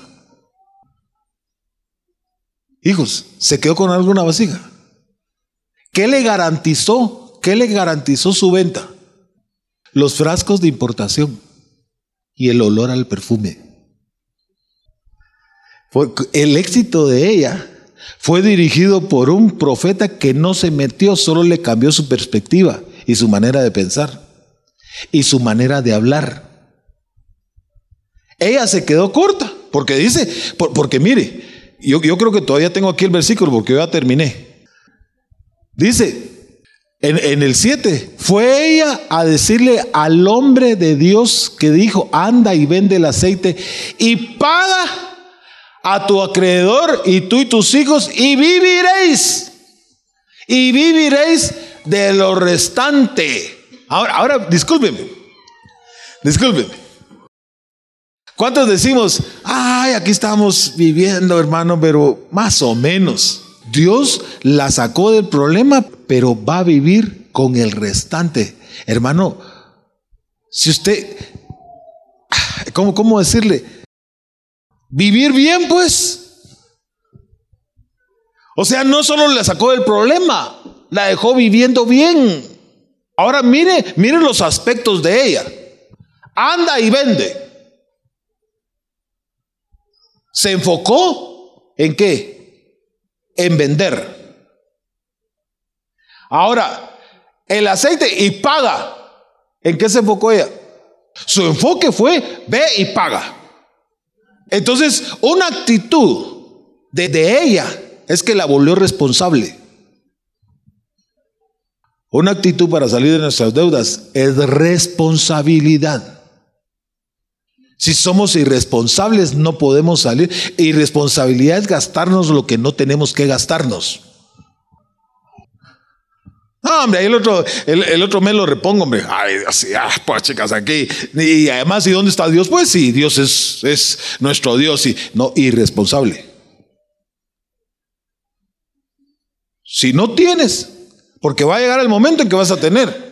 Hijos, ¿se quedó con alguna vasija? ¿Qué le garantizó? ¿Qué le garantizó su venta? Los frascos de importación y el olor al perfume. el éxito de ella fue dirigido por un profeta que no se metió, solo le cambió su perspectiva y su manera de pensar y su manera de hablar. Ella se quedó corta, porque dice, porque mire, yo, yo creo que todavía tengo aquí el versículo porque yo ya terminé. Dice, en, en, el 7, fue ella a decirle al hombre de Dios que dijo, anda y vende el aceite y paga a tu acreedor y tú y tus hijos y viviréis. Y viviréis de lo restante. Ahora, ahora, discúlpeme. Discúlpeme. ¿Cuántos decimos, ay, aquí estamos viviendo, hermano, pero más o menos? Dios la sacó del problema, pero va a vivir con el restante. Hermano, si usted, ¿cómo, cómo decirle? Vivir bien, pues. O sea, no solo la sacó del problema, la dejó viviendo bien. Ahora mire, mire los aspectos de ella. Anda y vende. Se enfocó en qué? En vender. Ahora, el aceite y paga. ¿En qué se enfocó ella? Su enfoque fue ve y paga. Entonces, una actitud de, de ella es que la volvió responsable. Una actitud para salir de nuestras deudas es responsabilidad. Si somos irresponsables, no podemos salir. Irresponsabilidad es gastarnos lo que no tenemos que gastarnos. No, hombre, ahí el otro, el, otro me lo repongo, hombre. Ay, así, ah, pues chicas, aquí. Y además, ¿y dónde está Dios? Pues sí, Dios es, es nuestro Dios y no irresponsable. Si no tienes, porque va a llegar el momento en que vas a tener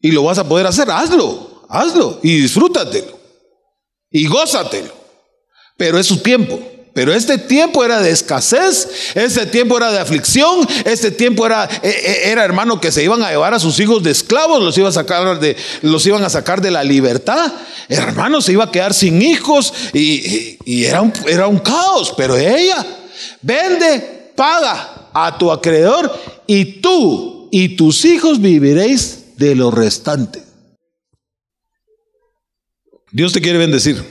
y lo vas a poder hacer, hazlo, hazlo y disfrútatelo y gózatelo. Pero es su tiempo. Pero este tiempo era de escasez, este tiempo era de aflicción, este tiempo era, e, e, era hermano que se iban a llevar a sus hijos de esclavos, los, a sacar de, los iban a sacar de la libertad. Hermano, se iba a quedar sin hijos y, era, era un caos. Pero ella vende, paga a tu acreedor y tú y tus hijos viviréis de lo restante. Dios te quiere bendecir.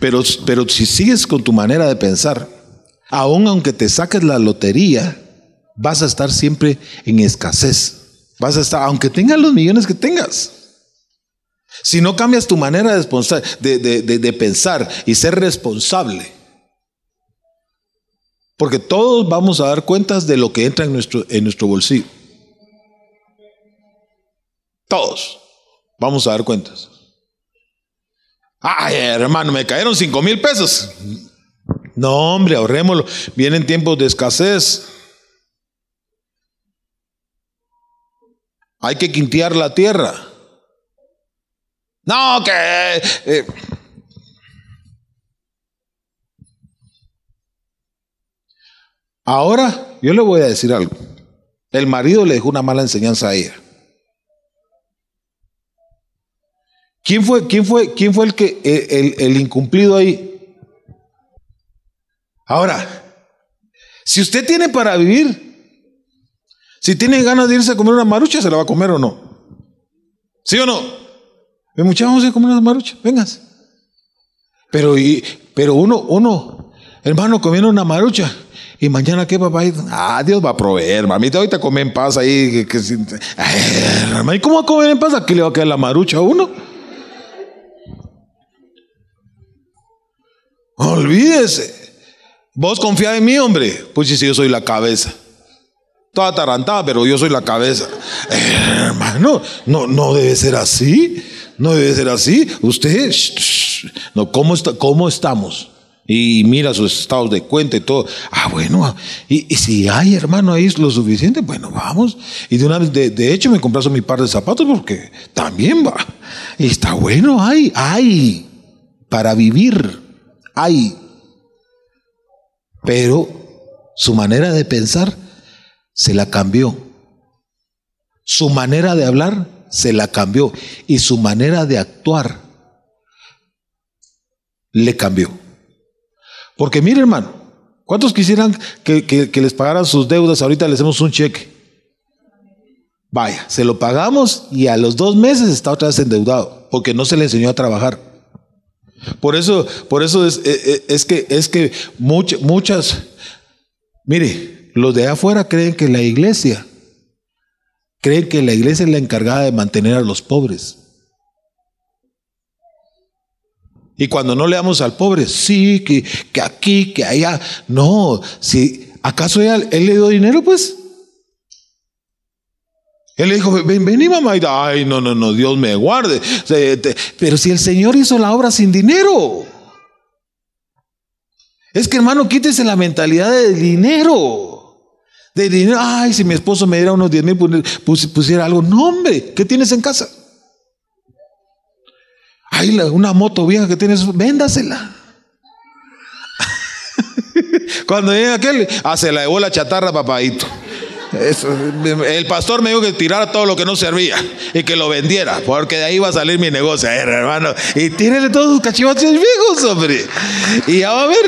Pero, pero si sigues con tu manera de pensar, aun aunque te saques la lotería, vas a estar siempre en escasez. Vas a estar, aunque tengas los millones que tengas. Si no cambias tu manera de, de, pensar y ser responsable, porque todos vamos a dar cuentas de lo que entra en nuestro, en nuestro bolsillo. Todos vamos a dar cuentas. Ay, hermano, me cayeron cinco mil pesos. No, hombre, ahorrémoslo. Vienen tiempos de escasez. Hay que quintear la tierra. No, que... Eh. Ahora, yo le voy a decir algo. El marido le dejó una mala enseñanza a ella. ¿Quién fue, quién fue, quién fue el, que, el, incumplido ahí? Ahora, si usted tiene para vivir, si tiene ganas de irse a comer una marucha, ¿se la va a comer o no? ¿Sí o no? Muchachos, vamos a comer una marucha, vengas. Pero, y, pero uno, uno, hermano, comiendo una marucha. ¿Y mañana qué, papá? Ah, Dios va a proveer, mamita. Ahorita come en paz ahí. Que, ¿Y cómo va a comer en paz? Aquí le va a quedar la marucha a uno. Olvídese. Vos confía en mí, hombre. Pues si yo soy la cabeza. Toda atarantada, pero yo soy la cabeza. hermano, no, no debe ser así. No debe ser así. Usted, ¿cómo, está, ¿cómo estamos? Y mira sus estados de cuenta y todo. Ah, bueno, y, si hay, hermano, ahí es lo suficiente, bueno, vamos. Y de una vez, de, hecho, me compraste mi par de zapatos porque también va. Y está bueno, hay, hay para vivir hay. Pero su manera de pensar se la cambió. Su manera de hablar se la cambió. Y su manera de actuar le cambió. Porque mire, hermano, ¿cuántos quisieran que, les pagaran sus deudas? Ahorita le hacemos un cheque. Vaya, se lo pagamos y a los dos meses está otra vez endeudado, porque no se le enseñó a trabajar. Por eso, por eso es, eh, eh, que, es que muchas, mire, los de afuera creen que la iglesia, creen que la iglesia es la encargada de mantener a los pobres. Y cuando no le damos al pobre, sí, que, que aquí, que allá. No, si acaso él, le dio dinero, pues. Él le dijo, ven, vení mamá. Ay, no, no, no, Dios me guarde. Pero si el Señor hizo la obra sin dinero. Es que hermano, quítese la mentalidad de dinero. De dinero, ay, si mi esposo me diera unos 10 mil, pusiera algo. No, hombre, ¿qué tienes en casa? Ay, una moto vieja que tienes, véndasela. Cuando llega aquel, hace la de la chatarra, papadito. el pastor me dijo que tirara todo lo que no servía y que lo vendiera, porque de ahí va a salir mi negocio, eh, hermano. Y tírele todos sus cachivaches viejos, hombre. Y ya va a ver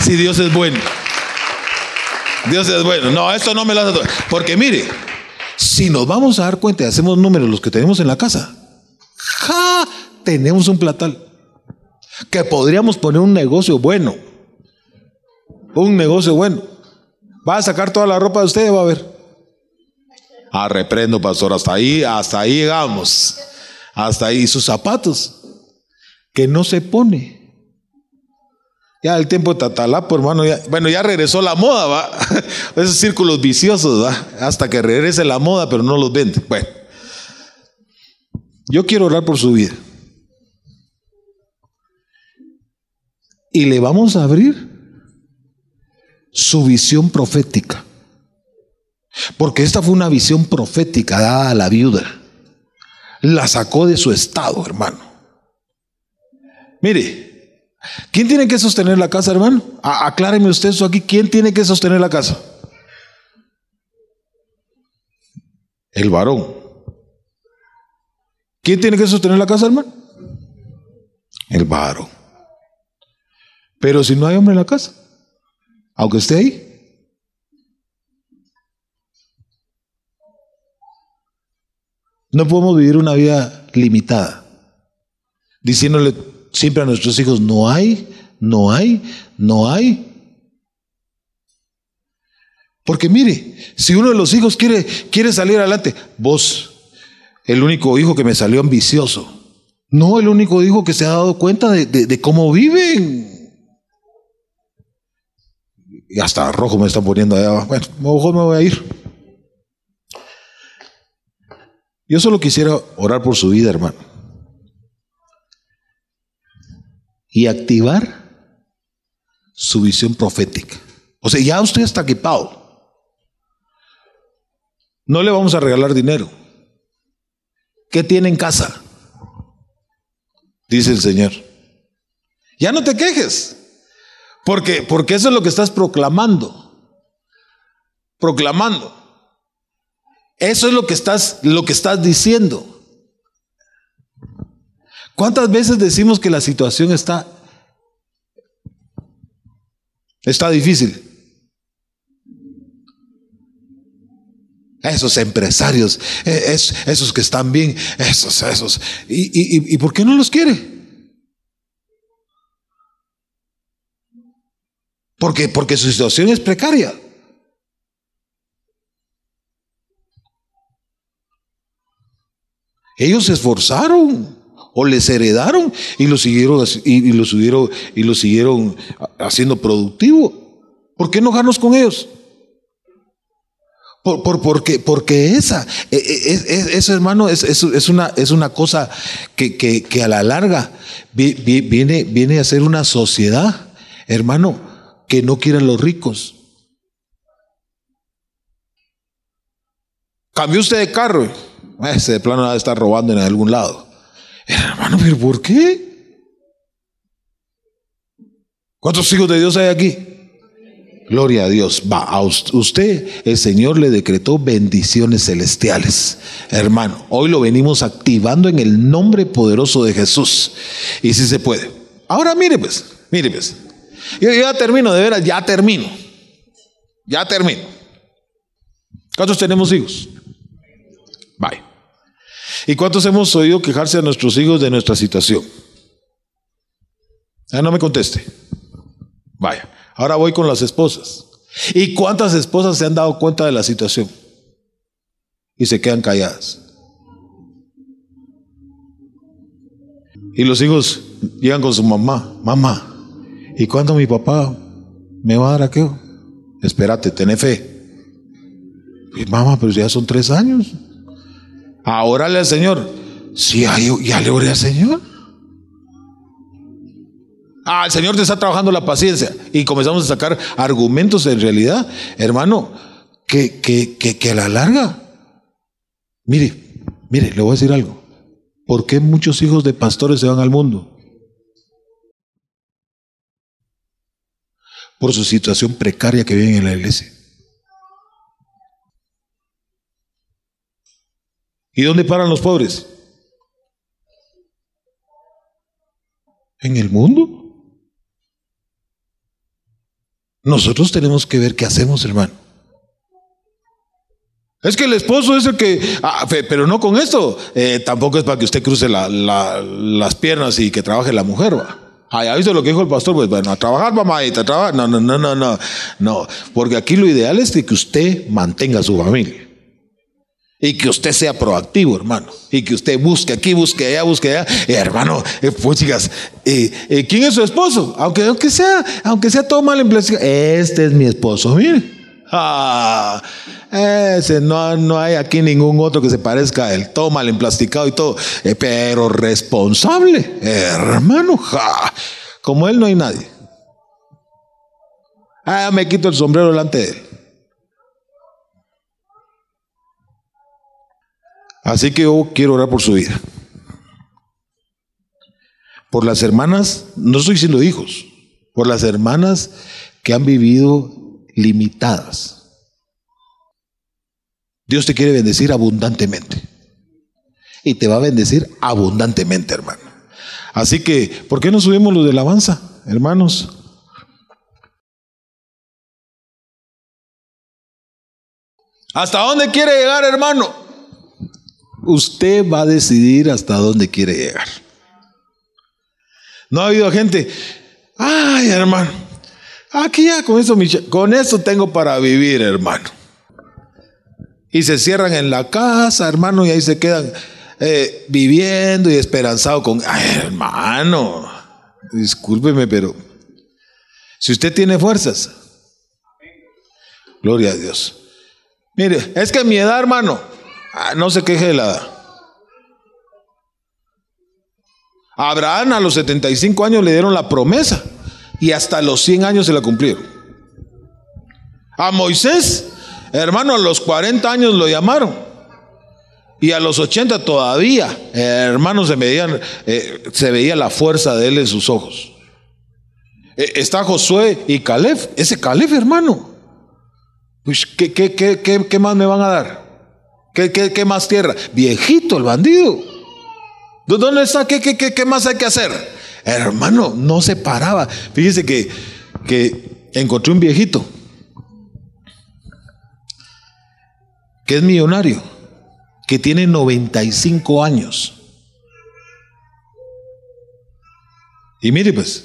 si Dios es bueno. Dios es bueno. No, esto no me lo hace. Porque mire, si nos vamos a dar cuenta y hacemos números los que tenemos en la casa, ¡ja! Tenemos un platal. Que podríamos poner un negocio bueno. Un negocio bueno. Va a sacar toda la ropa de usted, va a ver. Ah, reprendo, pastor. Hasta ahí, hasta ahí llegamos. Hasta ahí. sus zapatos. Que no se pone. Ya el tiempo de Tatalapo, hermano, ya, bueno, ya regresó la moda, va. Esos círculos viciosos, va. Hasta que regrese la moda, pero no los vende. Bueno, yo quiero orar por su vida. Y le vamos a abrir su visión profética. Porque esta fue una visión profética dada a la viuda. La sacó de su estado, hermano. Mire, ¿quién tiene que sostener la casa, hermano? acláreme usted eso aquí. ¿Quién tiene que sostener la casa? El varón. ¿Quién tiene que sostener la casa, hermano? El varón. Pero si no hay hombre en la casa, aunque esté ahí, no podemos vivir una vida limitada, diciéndole siempre a nuestros hijos, no hay, no hay, no hay. Porque mire, si uno de los hijos quiere, quiere salir adelante, vos, el único hijo que me salió ambicioso, no el único hijo que se ha dado cuenta de, de cómo viven. Y hasta rojo me están poniendo allá. Bueno, mejor me voy a ir. Yo solo quisiera orar por su vida, hermano. Y activar su visión profética. O sea, ya usted está equipado. No le vamos a regalar dinero. ¿Qué tiene en casa? Dice el Señor. Ya no te quejes. Porque, porque eso es lo que estás proclamando. Proclamando. Eso es lo que estás, lo que estás diciendo. ¿Cuántas veces decimos que la situación está, está difícil? Esos empresarios, e, esos que están bien, esos, esos. ¿Y, y, y por qué no los quiere? Porque, porque su situación es precaria. Ellos se esforzaron o les heredaron y lo siguieron y, lo siguieron y lo siguieron haciendo productivo. ¿Por qué enojarnos con ellos? Por, porque, porque esa, e, e, e, eso hermano, es, es, una, es una cosa que, que, a la larga viene, viene a ser una sociedad, hermano, que no quieren los ricos. Cambió usted de carro. Ese de plano está robando en algún lado. Hermano, pero ¿por qué? ¿Cuántos hijos de Dios hay aquí? Gloria a Dios. Va, a usted, el Señor le decretó bendiciones celestiales. Hermano, hoy lo venimos activando en el nombre poderoso de Jesús. Y si se puede. Ahora mire pues, mire pues. Yo, ya termino, de veras, ya termino. Ya termino. ¿Cuántos tenemos hijos? Vaya. ¿Y cuántos hemos oído quejarse a nuestros hijos de nuestra situación? Ah, no me conteste. Vaya. Ahora voy con las esposas. ¿Y cuántas esposas se han dado cuenta de la situación? Y se quedan calladas. Y los hijos llegan con su mamá, mamá, ¿y cuándo mi papá me va a dar aquello? Espérate, ten fe. Y mamá, pero ya son tres años. Ahora al Señor. Sí, ya le oré al Señor. Ah, el Señor te está trabajando la paciencia. Y comenzamos a sacar argumentos en realidad, hermano, que, que, que, que a la larga. Mire, mire, le voy a decir algo. ¿Por qué muchos hijos de pastores se van al mundo? Por su situación precaria que viven en la iglesia. ¿Y dónde paran los pobres? En el mundo. Nosotros tenemos que ver qué hacemos, hermano. Es que el esposo es el que, ah, pero no con esto, eh, tampoco es para que usted cruce las piernas y que trabaje la mujer, va. Ah, ¿ya visto lo que dijo el pastor? Pues bueno, a trabajar, mamadita, a trabajar. No, no, no, no, no, no. Porque aquí lo ideal es que usted mantenga su familia. Y que usted sea proactivo, hermano. Y que usted busque aquí, busque allá, busque allá. Eh, hermano, eh, pues chicas, eh, ¿quién es su esposo? Aunque, aunque, sea, aunque sea todo mal en plástico. Este es mi esposo, mire. Ah, ese, no, no hay aquí ningún otro que se parezca a él, todo mal emplasticado y todo, eh, pero responsable, hermano, como él no hay nadie. Ah, me quito el sombrero delante de él. Así que yo quiero orar por su vida. Por las hermanas, no estoy diciendo hijos, por las hermanas que han vivido limitadas. Dios te quiere bendecir abundantemente. Y te va a bendecir abundantemente, hermano. Así que, ¿por qué no subimos lo de alabanza, hermanos? ¿Hasta dónde quiere llegar, hermano? Usted va a decidir hasta dónde quiere llegar. No ha habido gente, ay, hermano, Aquí ya con eso, con eso tengo para vivir, hermano. Y se cierran en la casa, hermano, y ahí se quedan eh, viviendo y esperanzado con, hermano, discúlpeme, pero si usted tiene fuerzas, gloria a Dios. Mire, es que mi edad, hermano, ah, no se queje de la edad. Abraham a los 75 años le dieron la promesa y hasta los 100 años se la cumplieron. A Moisés, hermano, a los 40 años lo llamaron. Y a los 80 todavía, hermano, se, veían, eh, se veía la fuerza de él en sus ojos. Eh, está Josué y Caleb. Ese Caleb, hermano. Pues, ¿qué, qué, qué, qué más me van a dar? ¿Qué, qué, más tierra? Viejito el bandido. ¿Dónde está? ¿Qué, qué, qué más hay que hacer? Hermano, no se paraba. Fíjese que, que encontré un viejito que es millonario, que tiene 95 años. Y mire pues,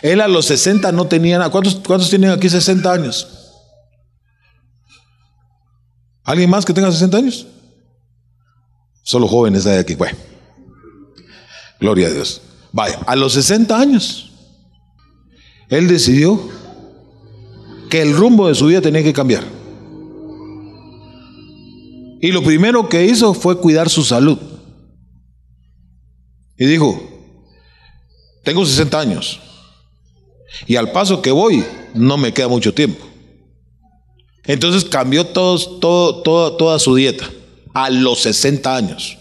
él a los 60 no tenía nada. ¿Cuántos, cuántos tienen aquí 60 años? ¿Alguien más que tenga 60 años? Solo jóvenes hay aquí. Bueno, gloria a Dios. Vaya, a los 60 años, él decidió que el rumbo de su vida tenía que cambiar. Y lo primero que hizo fue cuidar su salud. Y dijo, tengo 60 años. Y al paso que voy, no me queda mucho tiempo. Entonces cambió todo, toda su dieta a los 60 años.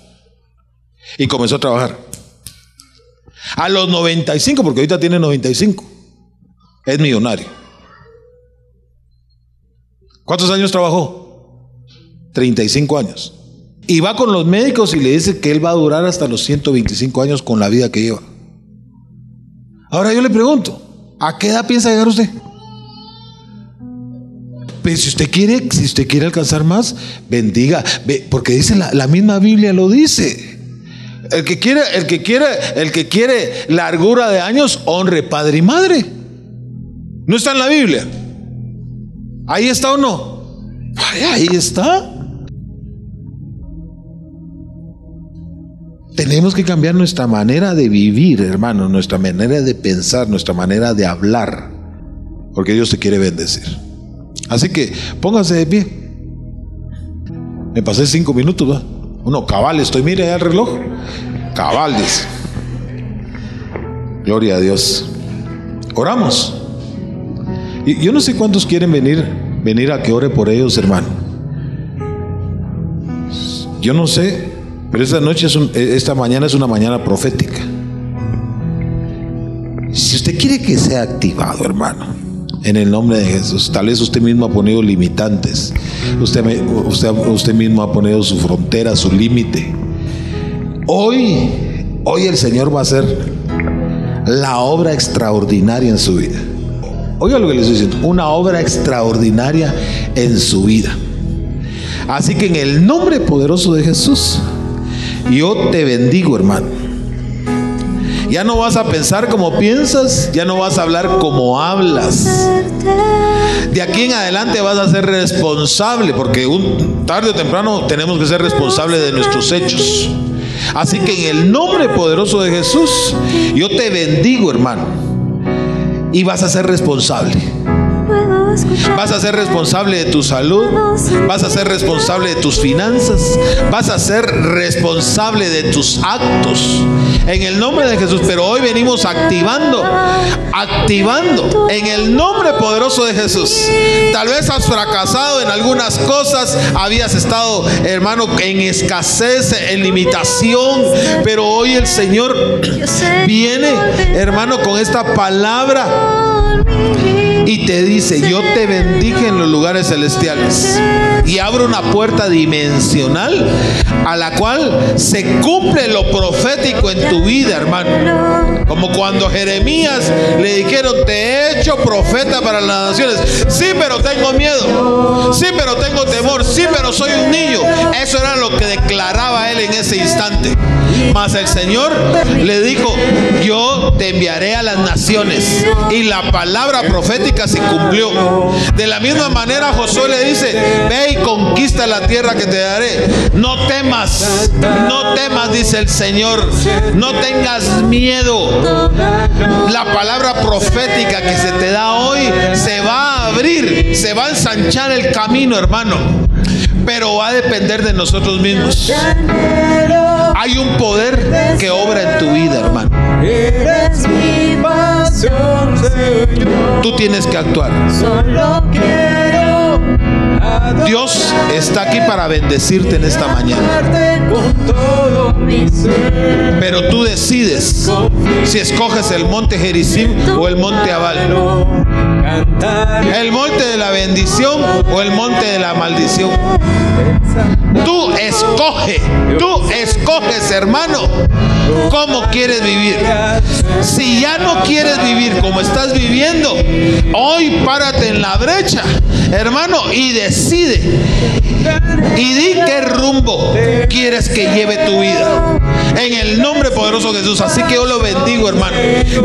Y comenzó a trabajar. A los 95, porque ahorita tiene 95, es millonario. ¿Cuántos años trabajó? 35 años. Y va con los médicos y le dice que él va a durar hasta los 125 años con la vida que lleva. Ahora yo le pregunto, ¿A qué edad piensa llegar usted? Pero si usted quiere, si usted quiere alcanzar más, bendiga, porque dice la, la misma Biblia lo dice. El que quiere, el que quiere, el que quiere largura de años, honre padre y madre. No está en la Biblia. Ahí está o no. ahí está. Tenemos que cambiar nuestra manera de vivir, hermano, nuestra manera de pensar, nuestra manera de hablar, porque Dios te quiere bendecir. Así que póngase de pie. Me pasé cinco minutos, ¿va? Uno, cabal, estoy, mire el reloj. Cabal. Gloria a Dios. Oramos. Y yo no sé cuántos quieren venir, venir a que ore por ellos, hermano. Yo no sé, pero esta noche es esta mañana es una mañana profética. Si usted quiere que sea activado, hermano, en el nombre de Jesús, tal vez usted mismo ha ponido limitantes. Usted, usted, usted mismo ha ponido su frontera, su límite. Hoy, hoy el Señor va a hacer la obra extraordinaria en su vida. Oiga lo que le estoy diciendo, una obra extraordinaria en su vida. Así que en el nombre poderoso de Jesús, yo te bendigo, hermano. Ya no vas a pensar como piensas, ya no vas a hablar como hablas. De aquí en adelante vas a ser responsable, porque un tarde o temprano tenemos que ser responsables de nuestros hechos. Así que en el nombre poderoso de Jesús, yo te bendigo, hermano y vas a ser responsable. Vas a ser responsable de tu salud, vas a ser responsable de tus finanzas, vas a ser responsable de tus actos. En el nombre de Jesús, pero hoy venimos activando, activando en el nombre poderoso de Jesús. Tal vez has fracasado en algunas cosas, habías estado, hermano, en escasez, en limitación, pero hoy el Señor viene, hermano, con esta palabra y te dice, yo te bendije en los lugares celestiales. Y abro una puerta dimensional a la cual se cumple lo profético en tu vida, hermano. Como cuando Jeremías le dijeron, te he hecho profeta para las naciones. Sí, pero tengo miedo. Sí, pero tengo temor. Sí, pero soy un niño. Eso era lo que declaraba él en ese instante. Mas el Señor le dijo, yo te enviaré a las naciones. Y la palabra profética se cumplió. De la misma manera Josué le dice, ve y conquista la tierra que te daré. No temas, no temas, dice el Señor. No tengas miedo. La palabra profética que se te da hoy se va a abrir, se va a ensanchar el camino, hermano. Pero va a depender de nosotros mismos. Hay un poder que obra en tu vida, hermano. Tú tienes que actuar. Dios está aquí para bendecirte en esta mañana. Pero tú decides si escoges el monte Jericim o el monte Abal. El monte de la bendición o el monte de la maldición. Tú escoge, tú escoges, hermano, cómo quieres vivir. Si ya no quieres vivir como estás viviendo, hoy párate en la brecha, hermano, y decide. Y di qué rumbo quieres que lleve tu vida. En el nombre poderoso de Jesús. Así que yo lo bendigo, hermano.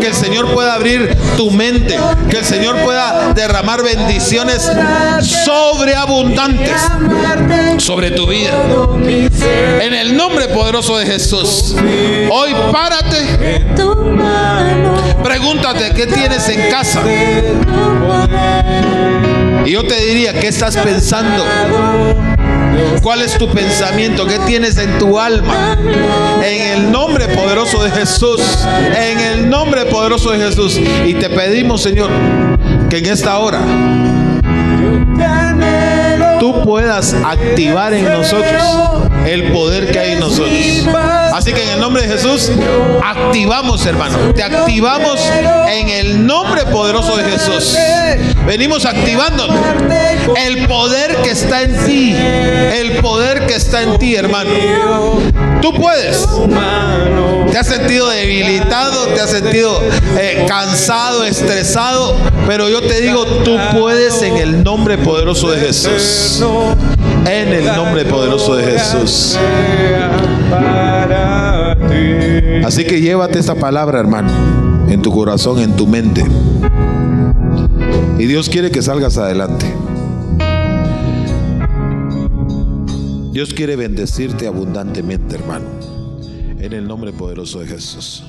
Que el Señor pueda abrir tu mente. Que el Señor derramar bendiciones sobreabundantes sobre tu vida. En el nombre poderoso de Jesús. Hoy párate. Pregúntate qué tienes en casa. Y yo te diría, ¿qué estás pensando? ¿Cuál es tu pensamiento? ¿Qué tienes en tu alma? En el nombre poderoso de Jesús. En el nombre poderoso de Jesús. Y te pedimos, Señor, que en esta hora tú puedas activar en nosotros el poder que hay en nosotros. Así que en el nombre de Jesús, activamos, hermano. Te activamos en el nombre poderoso de Jesús. Venimos activando el poder que está en ti. El poder que está en ti, hermano. Tú puedes. Te has sentido debilitado, te has sentido eh, cansado, estresado, pero yo te digo, tú puedes en el nombre poderoso de Jesús. En el nombre poderoso de Jesús. Así que llévate esta palabra, hermano, en tu corazón, en tu mente. Y Dios quiere que salgas adelante. Dios quiere bendecirte abundantemente, hermano. En el nombre poderoso de Jesús.